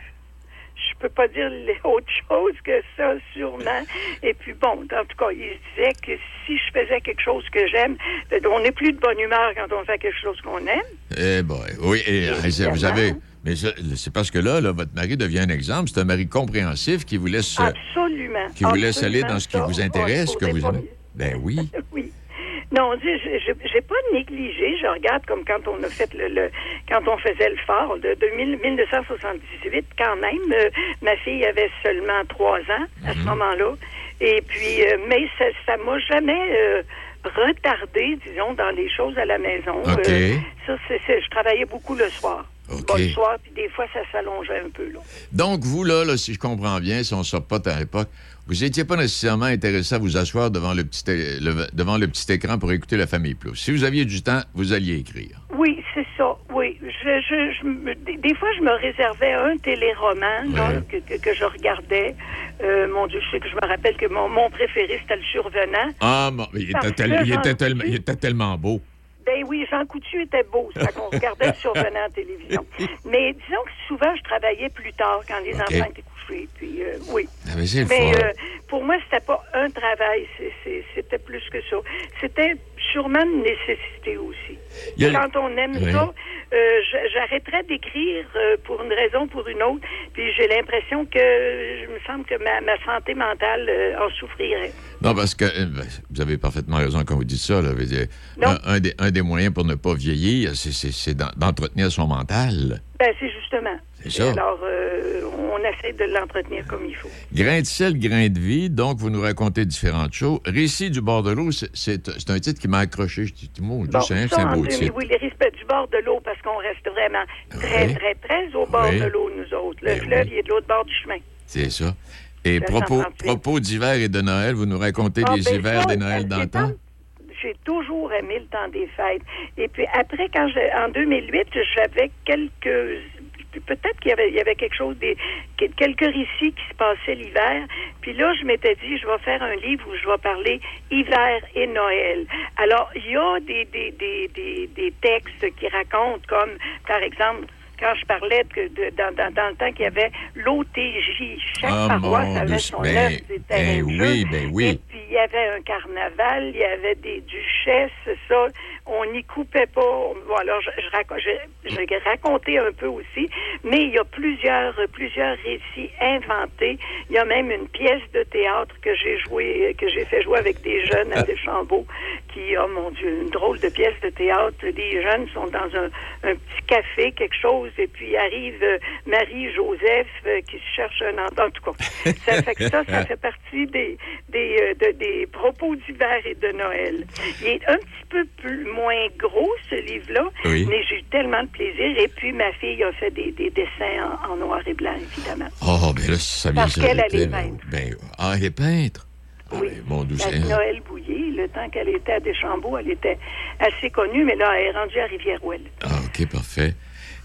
Je peux pas dire autre chose que ça, sûrement. Et puis bon, en tout cas, il disait que si je faisais quelque chose que j'aime, ben, on n'est plus de bonne humeur quand on fait quelque chose qu'on aime. Eh ben, oui, et, vous avez... Mais c'est parce que là, là, votre mari devient un exemple. C'est un mari compréhensif qui vous laisse... Absolument. Qui vous laisse aller dans ce qui vous intéresse, que vous aimez. Ben oui. oui. Non, je n'ai pas négligé. Je regarde comme quand on a fait le, quand on faisait le phare de, 1978, quand même. Euh, ma fille avait seulement trois ans à ce mhm. moment-là. Et puis, euh, mais ça, ça m'a jamais euh, retardé, disons, dans les choses à la maison. ça, c'est, je travaillais beaucoup le soir. le soir, puis des fois, ça s'allongeait un peu. Là. Donc, vous, là, là, si je comprends bien, si on ne sort pas à l'époque, vous n'étiez pas nécessairement intéressé à vous asseoir devant le, petit, devant le petit écran pour écouter La Famille Plus. Si vous aviez du temps, vous alliez écrire. Oui, c'est ça. Oui. Je, des fois, je me réservais un téléroman que, que, je regardais. Euh, mon Dieu, je sais que je me rappelle que mon, mon préféré, c'était Le Survenant. Ah, il, était, tellement, il était tellement beau. Ben oui, Jean Coutu était beau, ça qu'on regardait le survenant en télévision. Mais disons que souvent, je travaillais plus tard quand les enfants étaient Puis euh, oui. Ah, mais, euh, pour moi, c'était pas un travail, c'était plus que ça. C'était sûrement une nécessité aussi. Quand on aime ça, euh, j'arrêterais d'écrire euh, pour une raison ou pour une autre, puis j'ai l'impression que je me semble que ma, santé mentale euh, en souffrirait. Non, parce que ben, vous avez parfaitement raison quand vous dites ça. un, des, un, des, moyens pour ne pas vieillir, c'est d'entretenir son mental. Ben, c'est justement. Alors, euh, on essaie de l'entretenir comme il faut. Grain de sel, grain de vie. Donc, vous nous racontez différentes choses. Récit du bord de l'eau, c'est un titre qui m'a accroché. Je dis, mon Dieu, c'est un beau titre. Oui, les risques du bord de l'eau, parce qu'on reste vraiment très, très, très au bord de l'eau, nous autres. Le ben fleuve, il est de l'autre bord du chemin. C'est ça. Et propos, propos d'hiver et de Noël, vous nous racontez ah, les ben hivers des Noëls d'antan? J'ai toujours aimé le temps des fêtes. Et puis après, quand en 2008, j'avais quelques peut-être qu'il y avait, il y avait quelque chose, des, quelques récits qui se passaient l'hiver. Puis là, je m'étais dit, je vais faire un livre où je vais parler hiver et Noël. Alors, il y a des, des, des, des, des textes qui racontent, comme, par exemple, quand je parlais de, de dans, dans, dans, le temps qu'il y avait l'OTJ. Chaque oh, paroisse avait son ben, œuvre des ben oui, ben oui. Et puis, il y avait un carnaval, il y avait des duchesses, ça. On n'y coupait pas. Bon, alors, je, je, raconte, je, je racontais un peu aussi, mais il y a plusieurs, plusieurs récits inventés. Il y a même une pièce de théâtre que j'ai joué, que j'ai fait jouer avec des jeunes à Deschambault, qui, oh mon Dieu, une drôle de pièce de théâtre. Les jeunes sont dans un, un petit café, quelque chose, et puis arrive euh, Marie-Joseph euh, qui cherche un En tout cas, ça fait que ça, ça fait partie des, des, euh, de, des propos d'hiver et de Noël. Il est un petit peu plus moins gros, ce livre-là, Oui. mais j'ai eu tellement de plaisir. Et puis, ma fille a fait des, des dessins en, en noir et blanc, évidemment. Oh, ben là, ça vient Parce qu'elle, là. peintre. Ben, ah, elle est peintre. Ah, Oui. ben, mon. Noël Bouillé, le temps qu'elle était à Deschambault, elle était assez connue, mais là, elle est rendue à Rivière-Ouelle. Ah, OK, parfait.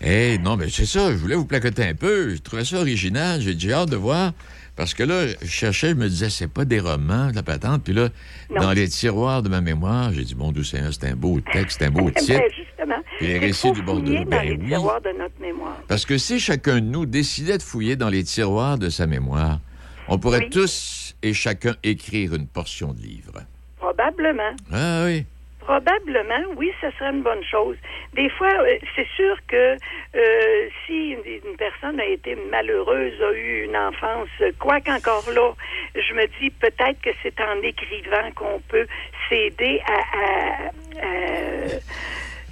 Eh, non, mais c'est ça, je voulais vous placoter un peu. Je trouvais ça original. J'ai j'ai hâte de voir. Parce que là, je cherchais, je me disais, c'est pas des romans, de la patente. Puis là, Non. dans les tiroirs de ma mémoire, j'ai dit, bon, doux Seigneur, c'est un beau texte, un beau Ben, titre. justement, Puis les c'est récits du Bordeaux, dans ben les oui. tiroirs de notre mémoire. Parce que si chacun de nous décidait de fouiller dans les tiroirs de sa mémoire, on pourrait Oui. tous et chacun écrire une portion de livre. Probablement. Ah oui. Probablement, oui, ce serait une bonne chose. Des fois, euh, c'est sûr que euh, si une, personne a été malheureuse, a eu une enfance, quoi qu'encore là, je me dis peut-être que c'est en écrivant qu'on peut s'aider à, à- à,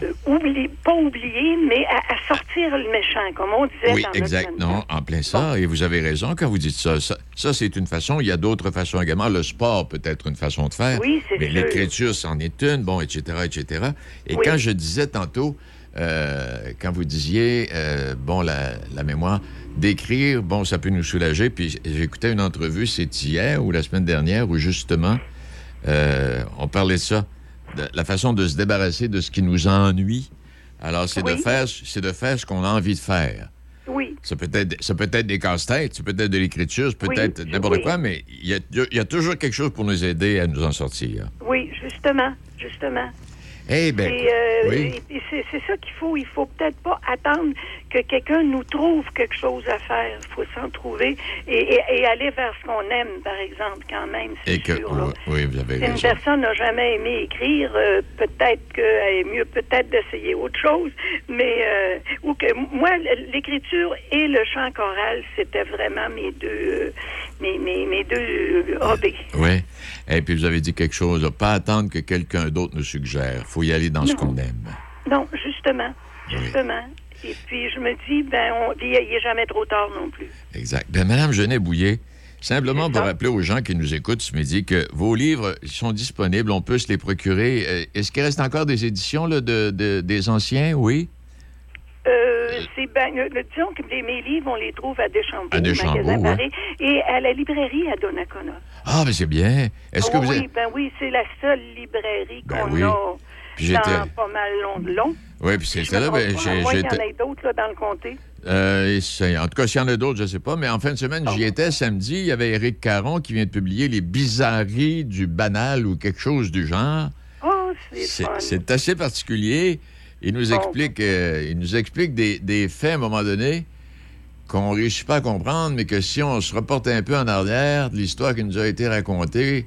euh, oubli- pas oublier, mais à, à sortir le méchant, comme on disait Oui, dans exact. notre Non, en plein ça. Et vous avez raison quand vous dites ça. Ça, ça, c'est une façon. Il y a d'autres façons également. Le sport peut être une façon de faire. Oui, c'est Mais l'écriture, c'en est une. Bon, etc., etc. Et Oui. quand je disais tantôt, euh, quand vous disiez, euh, bon, la, la mémoire, d'écrire, bon, ça peut nous soulager. Puis j'écoutais une entrevue, c'est hier ou la semaine dernière, où justement, euh, on parlait de ça, de la façon de se débarrasser de ce qui nous ennuie. Alors, c'est de faire, c'est de faire ce qu'on a envie de faire. Oui. Ça peut être, ça peut être des casse-têtes, ça peut être de l'écriture, ça peut Oui, être n'importe oui. quoi, mais il y a, il y a toujours quelque chose pour nous aider à nous en sortir. Oui, justement, justement. Eh bien, Et, euh, oui. c'est ça qu'il faut. Il faut peut-être pas attendre que quelqu'un nous trouve quelque chose à faire. Il faut s'en trouver et, et- et aller vers ce qu'on aime, par exemple, quand même, Et que, sûr. oui, vous avez Si une personne n'a jamais aimé écrire, euh, peut-être qu'elle est mieux peut-être d'essayer autre chose, mais euh, ou que moi l'écriture et le chant choral, c'était vraiment mes deux euh, mes, mes, mes deux hobbies. Oui. Et puis, vous avez dit quelque chose, là, pas attendre que quelqu'un d'autre nous suggère. faut y aller dans ce qu'on aime. Non, justement, justement. Et puis je me dis, ben, on, il n'est jamais trop tard non plus. Exact. Bien, Madame Genet-Bouillet, simplement pour rappeler aux gens qui nous écoutent ce midi que vos livres sont disponibles, on peut se les procurer. Euh, Est-ce qu'il reste encore des éditions là, de, de- des anciens? Oui? Euh, c'est ben, euh, disons que mes livres, on les trouve à Deschambault, À Deschambault, au magasin ouais. Paris, et à la librairie à Donnacona. Ah, mais c'est bien. Est-ce que Oh vous oui, ben oui, c'est la seule librairie Ben qu'on oui. a j'étais- pas mal long de long. Oui, puis me là, ben, j'ai- qu'il y en ait d'autres là, dans le comté. Euh, en tout cas, s'il y en a d'autres, je ne sais pas. Mais en fin de semaine, j'y étais samedi. Il y avait Éric Caron qui vient de publier Les bizarreries du banal ou quelque chose du genre. Oh, c'est assez particulier. Il nous Bon. explique, euh, il nous explique des, des faits à un moment donné qu'on ne réussit pas à comprendre, mais que si on se reporte un peu en arrière de l'histoire qui nous a été racontée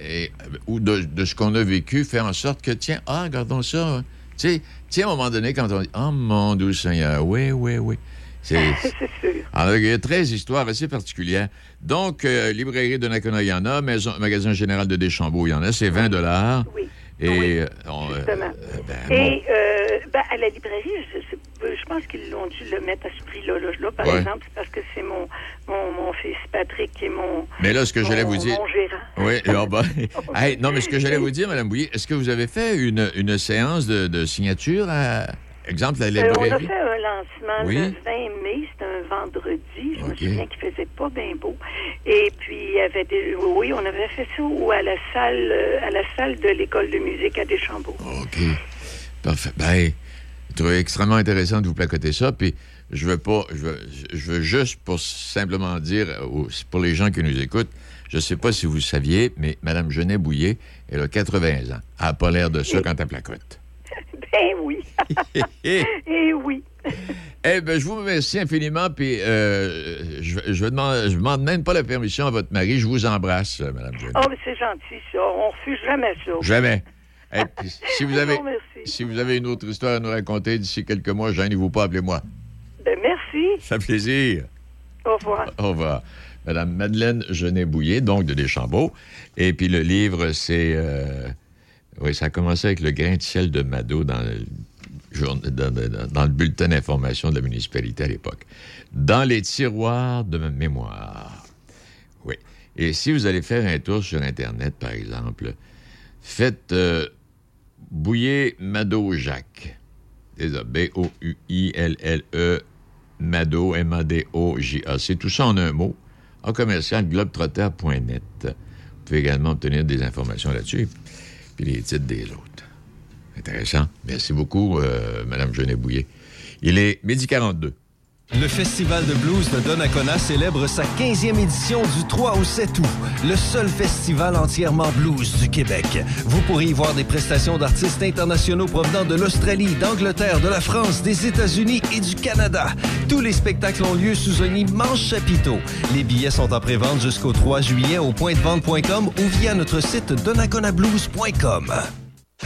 et- ou de, de ce qu'on a vécu, fait en sorte que, tiens, ah, regardons ça. hein. Tu sais, à un moment donné, quand on dit, oh mon doux Seigneur, oui, oui, oui. C'est. Alors, il y a 13 histoires assez particulières. Donc, euh, librairie de Nakona, il y en a. Maison, magasin général de Deschambault, il y en a. C'est 20 dollars. Oui. Et Oui, euh, on, euh, ben, bon. Et euh, ben, à la librairie, je, pas, je pense qu'ils l'ont dû le mettre à ce prix-là. Là, Là, par Ouais. exemple, parce que c'est mon, mon, mon fils Patrick qui est mon, Mais là, ce que j'allais vous dire. mon gérant. Oui, ah ben, hey, non, mais ce que j'allais vous dire, Mme Bouillet, est-ce que vous avez fait une, une séance de, de signature à, exemple, la Euh, on a librairie? fait un lancement Oui. le 20 mai, c'était un vendredi. Je me OK. souviens qu'il faisait pas bien beau. Et puis, il y avait des... Oui, on avait fait ça ou à la salle, euh, à la salle de l'école de musique à Deschambault. OK. Parfait. Ben, trouvé extrêmement intéressant de vous placoter ça. Puis je veux pas, je veux, je veux juste pour simplement dire, pour les gens qui nous écoutent, je ne sais pas si vous saviez, mais Mme Genet Bouillet, elle a 80 ans. Elle n'a pas l'air de ça quand elle placote. Ben oui. Eh oui. Eh bien, je vous remercie infiniment, puis euh, je ne je demande même pas la permission à votre mari. Je vous embrasse, euh, Mme Genet. Oh, mais c'est gentil, ça. On refuse jamais ça. Jamais. Eh, si, vous avez, si vous avez une autre histoire à nous raconter d'ici quelques mois, gênez-vous pas, appelez-moi. Ben, merci. Ça fait plaisir. Au revoir. Au revoir. Madame Madeleine Genet-Bouillet, donc de Deschambault. Et puis le livre, c'est... Euh, oui, ça a commencé avec le grain de ciel de Mado dans le, dans, le bulletin d'information de la municipalité à l'époque. Dans les tiroirs de ma mémoire. Oui. Et si vous allez faire un tour sur Internet, par exemple, faites euh, Bouillet Mado Jacques. B-O-U-I-L-L-E Mado, M-A-D-O-J-A. C'est tout ça en un mot en commercial globetrotter.net. Vous pouvez également obtenir des informations là-dessus, puis les titres des autres. Intéressant. Merci beaucoup, euh, Mme Genet-Bouillet. Il est midi 42. Le Festival de blues de Donnacona célèbre sa 15e édition du 3 au 7 août. Le seul festival entièrement blues du Québec. Vous pourrez y voir des prestations d'artistes internationaux provenant de l'Australie, d'Angleterre, de la France, des États-Unis et du Canada. Tous les spectacles ont lieu sous un immense chapiteau. Les billets sont en pré-vente jusqu'au 3 juillet au pointdevente.com ou via notre site donnaconablues.com.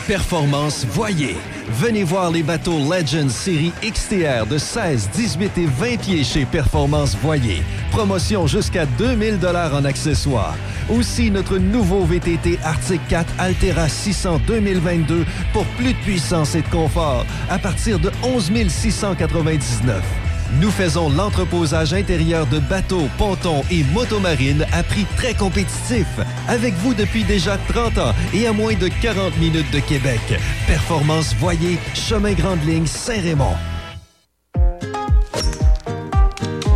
Performance Voyer. Venez voir les bateaux Legends série XTR de 16, 18 et 20 pieds chez Performance Voyer. Promotion jusqu'à 2000 dollars en accessoires. Aussi notre nouveau VTT Arctic 4 Altera 600 2022 pour plus de puissance et de confort à partir de 11 699. Nous faisons l'entreposage intérieur de bateaux, pontons et motomarines à prix très compétitif. Avec vous depuis déjà 30 ans et à moins de 40 minutes de Québec. Performance Voyer, Chemin Grande Ligne, Saint-Raymond.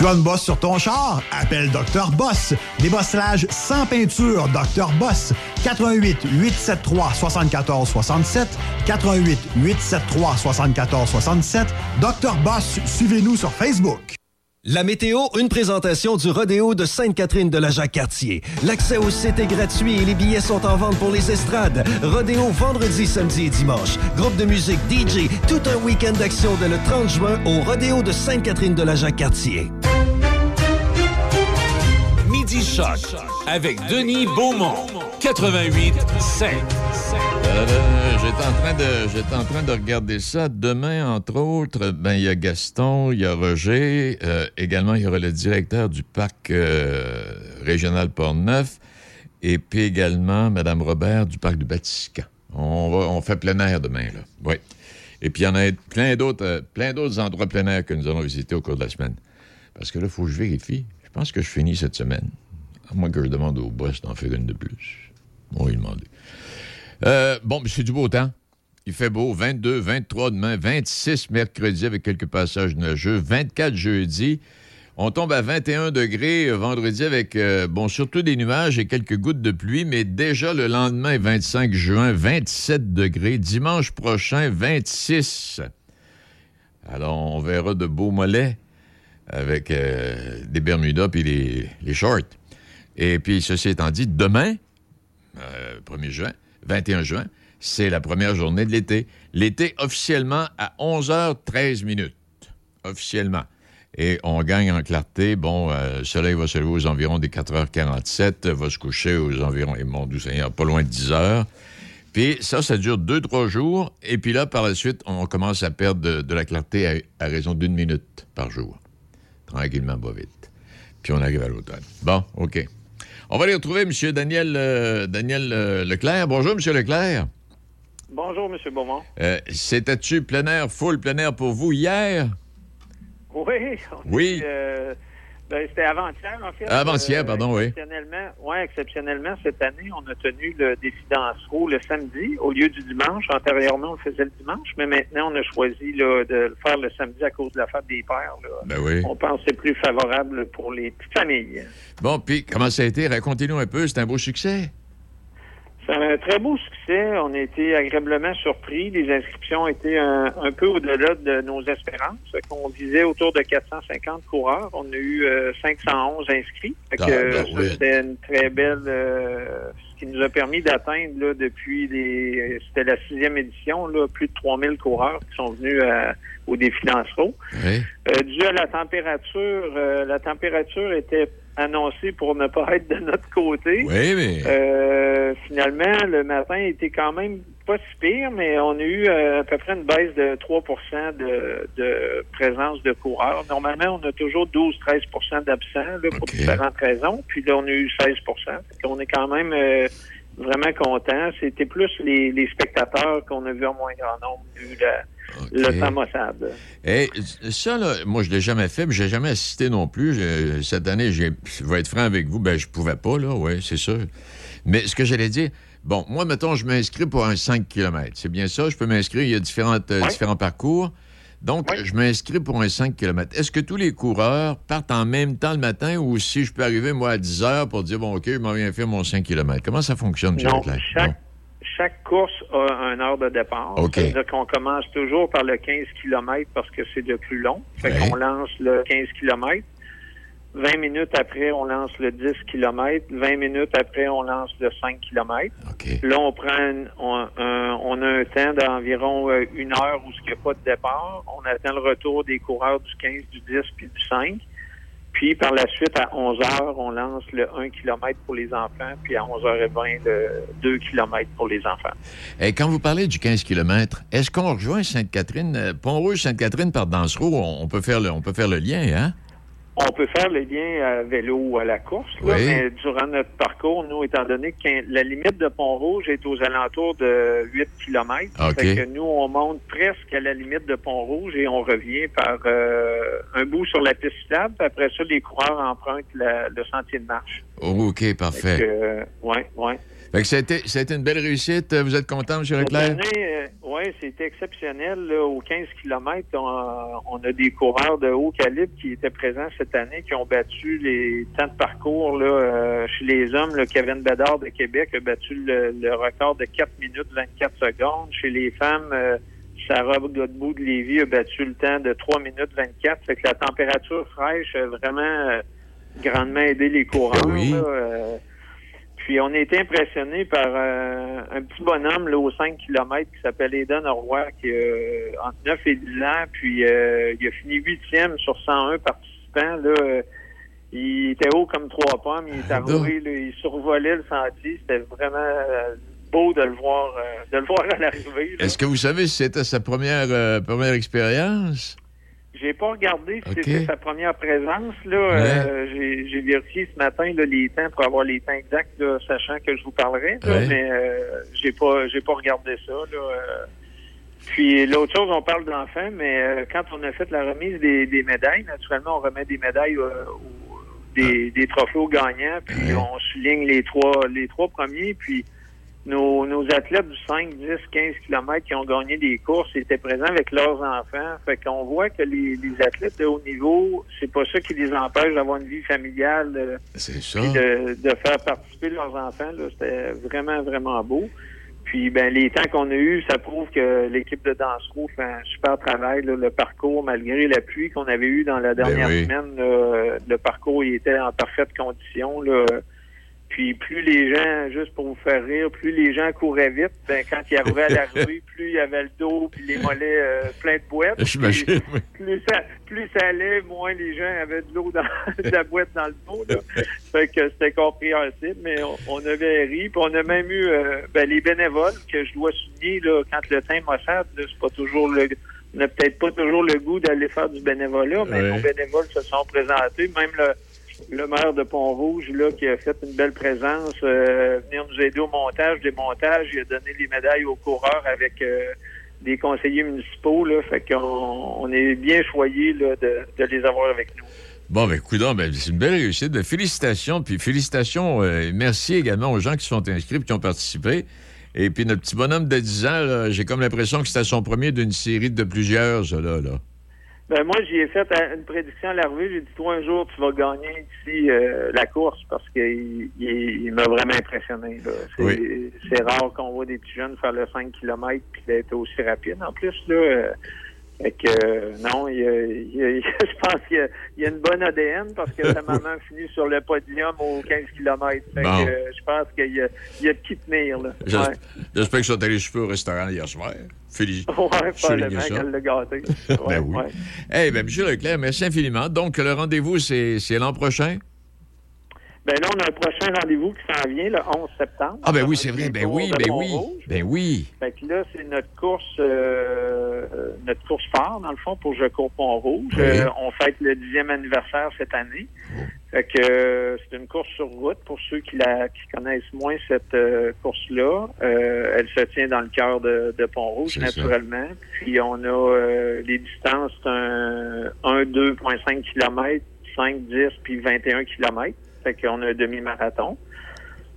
Tu as une bosse sur ton char? Appelle Dr. Boss. Débossage sans peinture, Dr. Boss. 88 873 74 67 88 873 74 67 Dr. Boss, suivez-nous sur Facebook. La météo, une présentation du rodéo de Sainte-Catherine de la Jacques-Cartier. L'accès au site est gratuit et les billets sont en vente pour les estrades. Rodéo vendredi, samedi et dimanche. Groupe de musique, DJ, tout un week-end d'action dès le 30 juin au rodéo de Sainte-Catherine de la Jacques-Cartier. Midi Choc avec Denis Beaumont, 88 5. J'étais en, train de, j'étais en train de regarder ça. Demain, entre autres, ben, il y a Gaston, il y a Roger. Euh, également, il y aura le directeur du parc euh, régional Port-Neuf. Et puis également, Mme Robert du parc du Batiscan. On, va, on fait plein air demain, là. Oui. Et puis, il y en a plein d'autres, euh, plein d'autres endroits plein air que nous allons visiter au cours de la semaine. Parce que là, il faut que je vérifie. Je pense que je finis cette semaine. À moins que je demande au boss d'en faire une de plus. On va lui demander. Euh, bon, c'est du beau temps. Il fait beau. 22, 23 demain, 26 mercredi avec quelques passages nuageux, 24 jeudi. On tombe à 21 degrés euh, vendredi avec, euh, bon, surtout des nuages et quelques gouttes de pluie, mais déjà le lendemain, 25 juin, 27 degrés. Dimanche prochain, 26. Alors, on verra de beaux mollets avec des Bermudas puis les, shorts. Et puis, ceci étant dit, demain, 1er juin, 21 juin, c'est la première journée de l'été. L'été officiellement à 11h13 minutes. Officiellement. Et on gagne en clarté. Bon, euh, le soleil va se lever aux environs des 4h47, va se coucher aux environs, et mon doux Seigneur, pas loin de 10 h Puis ça, ça dure deux, trois jours. Et puis là, par la suite, on commence à perdre de, la clarté à raison d'une minute par jour. Tranquillement, pas vite. Puis on arrive à l'automne. Bon, OK. On va aller retrouver M. Daniel, euh, Daniel euh, Leclerc. Bonjour, M. Leclerc. Bonjour, M. Beaumont. Euh, C'était-tu plein air, full plein air pour vous hier? Oui. Oui. Euh, ben, C'était avant-hier, en fait. Avant-hier, pardon, oui. Exceptionnellement, ouais, exceptionnellement, cette année, on a tenu le défi Dansereau le samedi au lieu du dimanche. Antérieurement, on le faisait le dimanche, mais maintenant, on a choisi là, de le faire le samedi à cause de la fête des pères. Là. Ben oui. On pense que c'est plus favorable pour les petites familles. Bon, puis comment ça a été? Racontez-nous un peu. C'est un beau succès? Un très beau succès. On a été agréablement surpris. Les inscriptions étaient un, un peu au-delà de nos espérances. On visait autour de 450 coureurs. On a eu euh, 511 inscrits. Fait que, Ah, ben oui. C'était une très belle... euh, ce qui nous a permis d'atteindre là, depuis les... C'était la sixième édition, là, plus de 3000 coureurs qui sont venus à- au défi Lancereau. Oui. Euh, dû à la température, euh, la température était annoncée pour ne pas être de notre côté. Oui, mais. Euh, finalement, le matin était quand même pas si pire, mais on a eu euh, à peu près une baisse de 3 de, de présence de coureurs. Normalement, on a toujours 12-13% d'absents pour différentes raisons. Puis là, on a eu 16 Fait qu'on est quand même euh, vraiment content. C'était plus les, les spectateurs qu'on a vus en moins grand nombre vu la, le temps maussade. Hey, ça, là, moi, je l'ai jamais fait, mais j'ai jamais assisté non plus. Je- cette année, je vais être franc avec vous, ben, je pouvais pas, là, oui, c'est sûr. Mais ce que j'allais dire, bon, moi, mettons, je m'inscris pour un 5 km. C'est bien ça, je peux m'inscrire, il y a différentes, euh, différents parcours. Donc, je m'inscris pour un 5 km. Est-ce que tous les coureurs partent en même temps le matin ou si je peux arriver, moi, à 10 heures pour dire, bon, OK, je m'en viens faire mon 5 km? Comment ça fonctionne, M. Non, chaque course a un heure de départ. OK. C'est-à-dire qu'on commence toujours par le 15 km parce que c'est le plus long. Fait Ouais. qu'on lance le 15 km. 20 minutes après, on lance le 10 km. 20 minutes après, on lance le 5 km. Là, on prend un- on, un- on a un temps d'environ euh, une heure où il n'y a pas de départ. On attend le retour des coureurs du 15, du 10 puis du 5. Puis par la suite, à 11 heures, on lance le 1 km pour les enfants, puis à 11h20, le 2 km pour les enfants. Et quand vous parlez du 15 km, est-ce qu'on rejoint Sainte-Catherine, euh, Pont-Rouge, Sainte-Catherine par Dansereau? On peut faire le, on peut faire le lien, hein? On peut faire le lien à vélo ou à la course, là, Oui. mais durant notre parcours, nous, étant donné que la limite de Pont-Rouge est aux alentours de 8 km, OK. fait que nous, on monte presque à la limite de Pont-Rouge et on revient par euh, un bout sur la piste cyclable, après ça, les coureurs empruntent la- le sentier de marche. Oh, OK, Fait parfait. que, euh, ouais, ouais. Fait que ça a, été, ça a été une belle réussite. Vous êtes content, M. Cette Leclerc? année, oui, c'était exceptionnel. Là, aux 15 km, on, on a des coureurs de haut calibre qui étaient présents cette année, qui ont battu les temps de parcours. Là, euh, chez les hommes, le Kevin Bedard de Québec a battu le, le record de 4 minutes 24 secondes. Chez les femmes, euh, Sarah Godbout de Lévis a battu le temps de 3 minutes 24. Fait que la température fraîche a vraiment euh, grandement aidé les coureurs. Oui. là, euh, puis on a été impressionné par euh, un petit bonhomme là, aux 5 km qui s'appelle Eden Roy, qui a euh, entre 9 et 10 ans, puis euh, il a fini huitième sur 101 participants. Là, il était haut comme trois pommes, il est arrivé, là, il survolait le sentier. C'était vraiment euh, beau de le voir, de le voir à l'arrivée. Est-ce que vous savez si c'était sa première, première expérience? J'ai pas regardé si c'était sa première présence. Là, Euh, j'ai, j'ai vérifié ce matin là, les temps pour avoir les temps exacts, là, sachant que je vous parlerai. là, Ouais. mais euh, j'ai pas j'ai pas regardé ça. Là, euh. Puis l'autre chose, on parle d'enfants, mais euh, quand on a fait la remise des, des médailles, naturellement, on remet des médailles euh, aux- des, des trophées aux gagnants, puis on souligne les trois les trois premiers, puis nos, nos athlètes du 5, 10, 15 km qui ont gagné des courses étaient présents avec leurs enfants. Fait qu'on voit que les, les athlètes de haut niveau, c'est pas ça qui les empêche d'avoir une vie familiale. euh, C'est ça. de, de faire participer leurs enfants. là, C'était vraiment, vraiment beau. Puis ben les temps qu'on a eus, ça prouve que l'équipe de Dansereau fait un super travail. là. le parcours, malgré la pluie qu'on avait eue dans la dernière oui. semaine, là, le parcours il était en parfaite condition. Là. Puis plus les gens, juste pour vous faire rire, plus les gens couraient vite, ben quand ils arrivaient à l'arrivée, plus il y avait le dos puis les mollets euh, pleins de boîtes. Puis oui. plus ça, plus ça allait, moins les gens avaient de l'eau dans de la boîte dans le dos. Là. Fait que c'était compréhensible, mais on, on avait ri. Puis on a même eu euh, ben, les bénévoles que je dois souligner là, quand le maussade, là, c'est pas toujours le on n'a peut-être pas toujours le goût d'aller faire du bénévolat, mais Ouais. nos bénévoles se sont présentés. Même le, le maire de Pont-Rouge, là, qui a fait une belle présence, euh, venir nous aider au montage, démontage. Il a donné les médailles aux coureurs avec euh, des conseillers municipaux. Là, fait qu'on on est bien choyés là, de, les avoir avec nous. Bon, ben, coudons, ben, c'est une belle réussite. Ben, félicitations. Puis félicitations, euh, merci également aux gens qui sont inscrits qui ont participé. Et puis notre petit bonhomme de 10 ans, j'ai comme l'impression que c'était son premier d'une série de plusieurs, là. là. Ben moi, j'y ai fait une prédiction à la revue. J'ai dit, toi, un jour, tu vas gagner ici euh, la course parce qu'il il, m'a vraiment impressionné. C'est rare qu'on voit des petits jeunes faire le 5 km puis d'être aussi rapide. En plus, là, euh, fait que, euh, non, il, il, je pense qu'il y, a une bonne ADN parce que sa maman finit sur le podium aux 15 km. Fait que, je pense qu'il y, a, il y a de qui tenir. Là. J'espère que ça allé super au restaurant hier soir. Félicitations. Ouais, probablement qu'elle l'a gâté. ben oui. Eh hey, ben, M. Leclerc, merci infiniment. Donc, le rendez-vous, c'est l'an prochain? Ben là, on a un prochain rendez-vous qui s'en vient le 11 septembre. Ah ben oui, c'est vrai. Ben oui, ben oui. Ben oui. Fait que là, c'est notre course euh, notre course phare, dans le fond, pour Je cours Pont-Rouge. Euh, on fête le dixième anniversaire cette année. Fait que euh, c'est une course sur route pour ceux qui la qui connaissent moins cette course-là. elle se tient dans le cœur de, de Pont-Rouge, naturellement. Puis on a les distances un, 1 2,5 km, 5, 10 puis 21 km. Fait qu'on a un demi-marathon.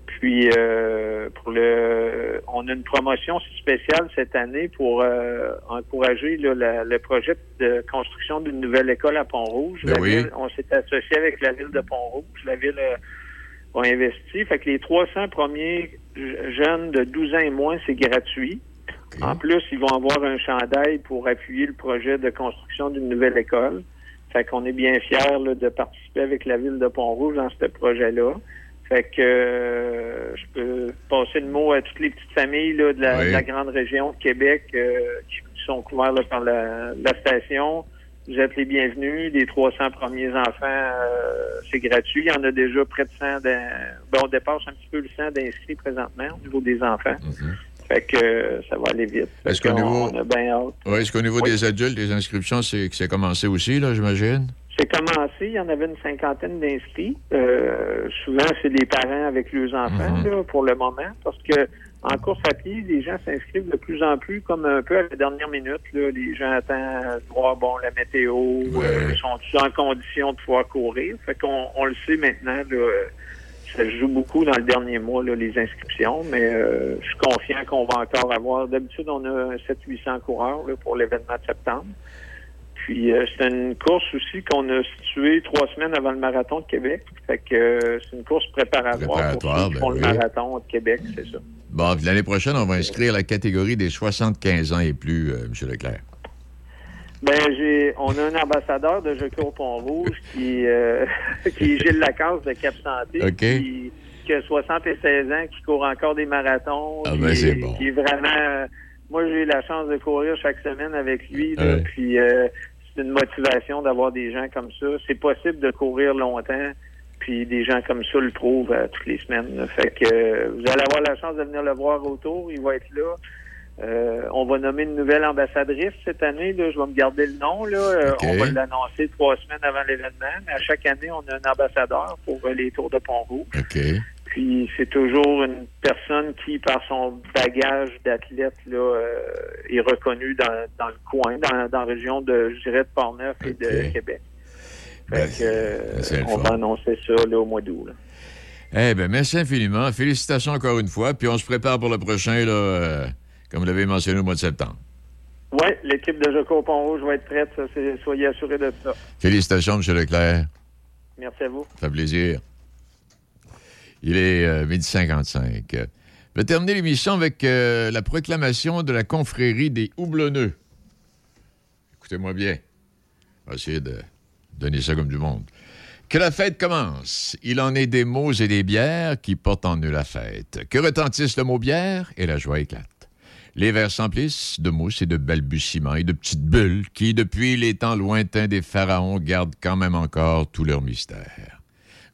Puis euh, pour le, on a une promotion spéciale cette année pour euh, encourager le projet de construction d'une nouvelle école à Pont-Rouge. Ben on s'est associé avec la ville de Pont-Rouge. La ville a, investi. Fait que les 300 premiers jeunes de 12 ans et moins, c'est gratuit. En plus, ils vont avoir un chandail pour appuyer le projet de construction d'une nouvelle école. Fait qu'on est bien fiers de participer avec la ville de Pont-Rouge dans ce projet-là. Fait que euh, je peux passer le mot à toutes les petites familles de, la, grande région de Québec euh, qui sont couvertes par la, station. Vous êtes les bienvenus. Les 300 premiers enfants, euh, c'est gratuit. Il y en a déjà près de 100. Ben, on dépasse un petit peu le 100 d'inscrits présentement au niveau des enfants. Mm-hmm. Fait que ça va aller vite. Est-ce qu'au niveau, est-ce qu'au niveau des adultes, les inscriptions, c'est que c'est commencé aussi, là, j'imagine? C'est commencé, il y en avait une cinquantaine d'inscrits. Euh, souvent, c'est des parents avec leurs enfants, mhm. pour le moment, parce que en course à pied, les gens s'inscrivent de plus en plus comme un peu à la dernière minute. Là. Les gens attendent de voir bon la météo, euh, sont-ils en condition de pouvoir courir? Fait qu'on on le sait maintenant, là, ça joue beaucoup dans le dernier mois, là, les inscriptions, mais euh, je suis confiant qu'on va encore avoir. D'habitude, on a 700-800 coureurs là, pour l'événement de septembre. Puis euh, c'est une course aussi qu'on a située trois semaines avant le marathon de Québec. Fait que euh, c'est une course préparatoire, pour ceux qui font le ben marathon de Québec, c'est ça. Bon, l'année prochaine, on va inscrire la catégorie des 75 ans et plus, M. Leclerc. Ben, j'ai, on a un ambassadeur de Je au Pont-Rouge qui, qui est Gilles Lacasse de Cap Santé. Qui, a 76 ans, qui court encore des marathons. Ah, ben, c'est bon. Qui est vraiment. Moi, j'ai eu la chance de courir chaque semaine avec lui. Puis c'est une motivation d'avoir des gens comme ça. C'est possible de courir longtemps, puis des gens comme ça le prouvent euh, toutes les semaines. Fait que euh, vous allez avoir la chance de venir le voir autour. Il va être là. Euh, on va nommer une nouvelle ambassadrice cette année. Là. Je vais me garder le nom. Là. On va l'annoncer trois semaines avant l'événement. Mais à chaque année, on a un ambassadeur pour les Tours de Pont-Rouge. Puis c'est toujours une personne qui, par son bagage d'athlète, là, euh, est reconnue dans, dans, le coin, dans, dans, la région de, je dirais, de Portneuf et de Québec. Ben, fait que, on va annoncer ça là, au mois d'août. Eh bien, merci infiniment. Félicitations encore une fois. Puis on se prépare pour le prochain, là, euh, comme vous l'avez mentionné au mois de septembre. Oui, l'équipe de Joco Pont-Rouge va être prête. soyez assurés de ça. Félicitations, M. Leclerc. Merci à vous. Ça fait plaisir. Il est euh, midi 55. Je vais terminer l'émission avec euh, la proclamation de la confrérie des houblonneux. Écoutez-moi bien. On va essayer de donner ça comme du monde. Que la fête commence. Il en est des mots et des bières qui portent en eux la fête. Que retentisse le mot bière? Et la joie éclate. Les verres s'emplissent de mousses et de balbutiements et de petites bulles qui, depuis les temps lointains des pharaons, gardent quand même encore tout leur mystère.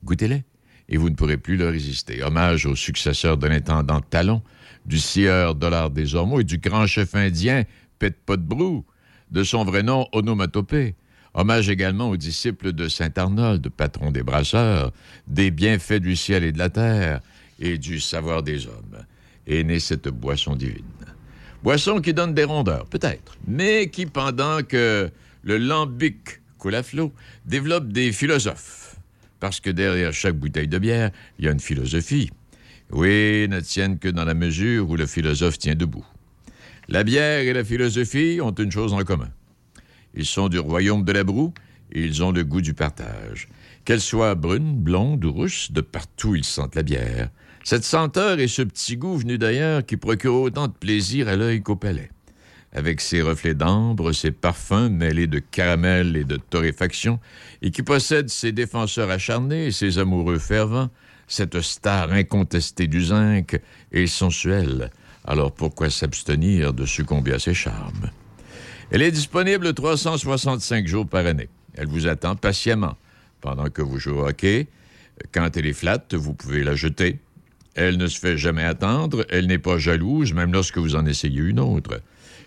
Goûtez-les et vous ne pourrez plus leur résister. Hommage au successeur de l'intendant Talon, du sieur Dollar des Ormeaux et du grand chef indien Pet Brou, de son vrai nom Onomatopée. Hommage également aux disciples de Saint Arnold, patron des brasseurs, des bienfaits du ciel et de la terre et du savoir des hommes. Est née cette boisson divine. Boisson qui donne des rondeurs, peut-être, mais qui, pendant que le lambic coule à flot, développe des philosophes. Parce que derrière chaque bouteille de bière, il y a une philosophie. Oui, ne tiennent que dans la mesure où le philosophe tient debout. La bière et la philosophie ont une chose en commun. Ils sont du royaume de la broue et ils ont le goût du partage. Qu'elle soit brune, blonde ou rousse, de partout ils sentent la bière. Cette senteur et ce petit goût venu d'ailleurs qui procure autant de plaisir à l'œil qu'au palais. Avec ses reflets d'ambre, ses parfums mêlés de caramel et de torréfaction, et qui possède ses défenseurs acharnés et ses amoureux fervents, cette star incontestée du zinc est sensuelle. Alors pourquoi s'abstenir de succomber à ses charmes? Elle est disponible 365 jours par année. Elle vous attend patiemment pendant que vous jouez au hockey. Quand elle est flatte, vous pouvez la jeter. Elle ne se fait jamais attendre, elle n'est pas jalouse, même lorsque vous en essayez une autre.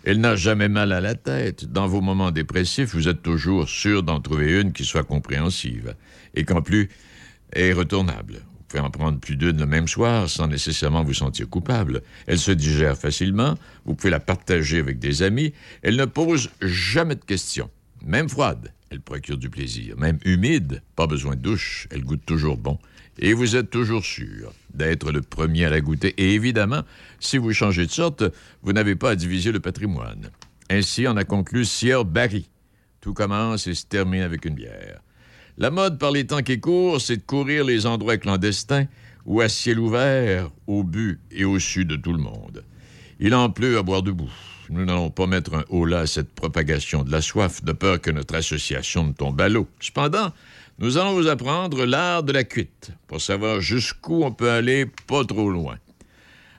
Elle n'a jamais mal à la tête. Dans vos moments dépressifs, vous êtes toujours sûr d'en trouver une qui soit compréhensive et qu'en plus est retournable. Vous pouvez en prendre plus d'une le même soir sans nécessairement vous sentir coupable. Elle se digère facilement, vous pouvez la partager avec des amis. Elle ne pose jamais de questions, même froide. Elle procure du plaisir. Même humide, pas besoin de douche, elle goûte toujours bon. Et vous êtes toujours sûr d'être le premier à la goûter. Et évidemment, si vous changez de sorte, vous n'avez pas à diviser le patrimoine. Ainsi on a conclu Sir Barry. Tout commence et se termine avec une bière. La mode par les temps qui courent, c'est de courir les endroits clandestins ou à ciel ouvert, au but et au sud de tout le monde. Il en pleut à boire debout. Nous n'allons pas mettre un haut là à cette propagation de la soif, de peur que notre association ne tombe à l'eau. Cependant, nous allons vous apprendre l'art de la cuite, pour savoir jusqu'où on peut aller pas trop loin.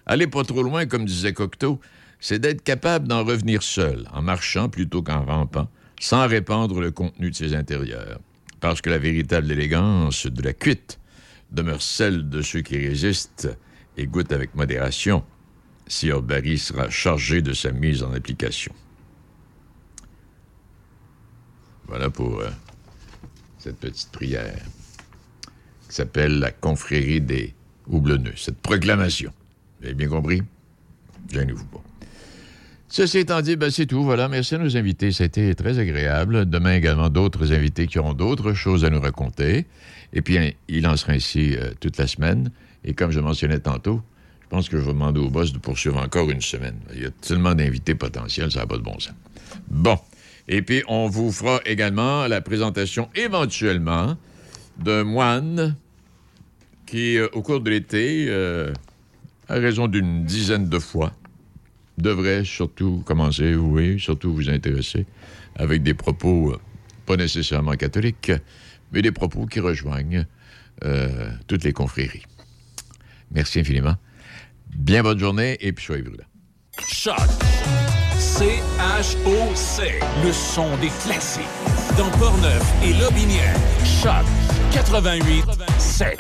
Aller pas trop loin, comme disait Cocteau, c'est d'être capable d'en revenir seul, en marchant plutôt qu'en rampant, sans répandre le contenu de ses intérieurs. Parce que la véritable élégance de la cuite demeure celle de ceux qui résistent et goûtent avec modération. Sir Barry sera chargé de sa mise en application. Voilà pour euh, cette petite prière qui s'appelle la confrérie des houblonneux, cette proclamation. Vous avez bien compris? Gênez-vous pas. Ceci étant dit, ben c'est tout. Voilà, merci à nos invités. C'était très agréable. Demain également, d'autres invités qui auront d'autres choses à nous raconter. Et puis, il en sera ainsi euh, toute la semaine. Et comme je mentionnais tantôt, je pense que je vais demander au boss de poursuivre encore une semaine. Il y a tellement d'invités potentiels, ça n'a pas de bon sens. Bon. Et puis, on vous fera également la présentation éventuellement d'un moine qui, euh, au cours de l'été, euh, à raison d'une dizaine de fois, devrait surtout commencer, oui, surtout vous intéresser, avec des propos euh, pas nécessairement catholiques, mais des propos qui rejoignent toutes les confréries. Merci infiniment. Bien bonne journée et puis soyez brûlants. Choc. C-H-O-C. Le son des classiques. Dans Portneuf et Lobinière. Choc 88 7.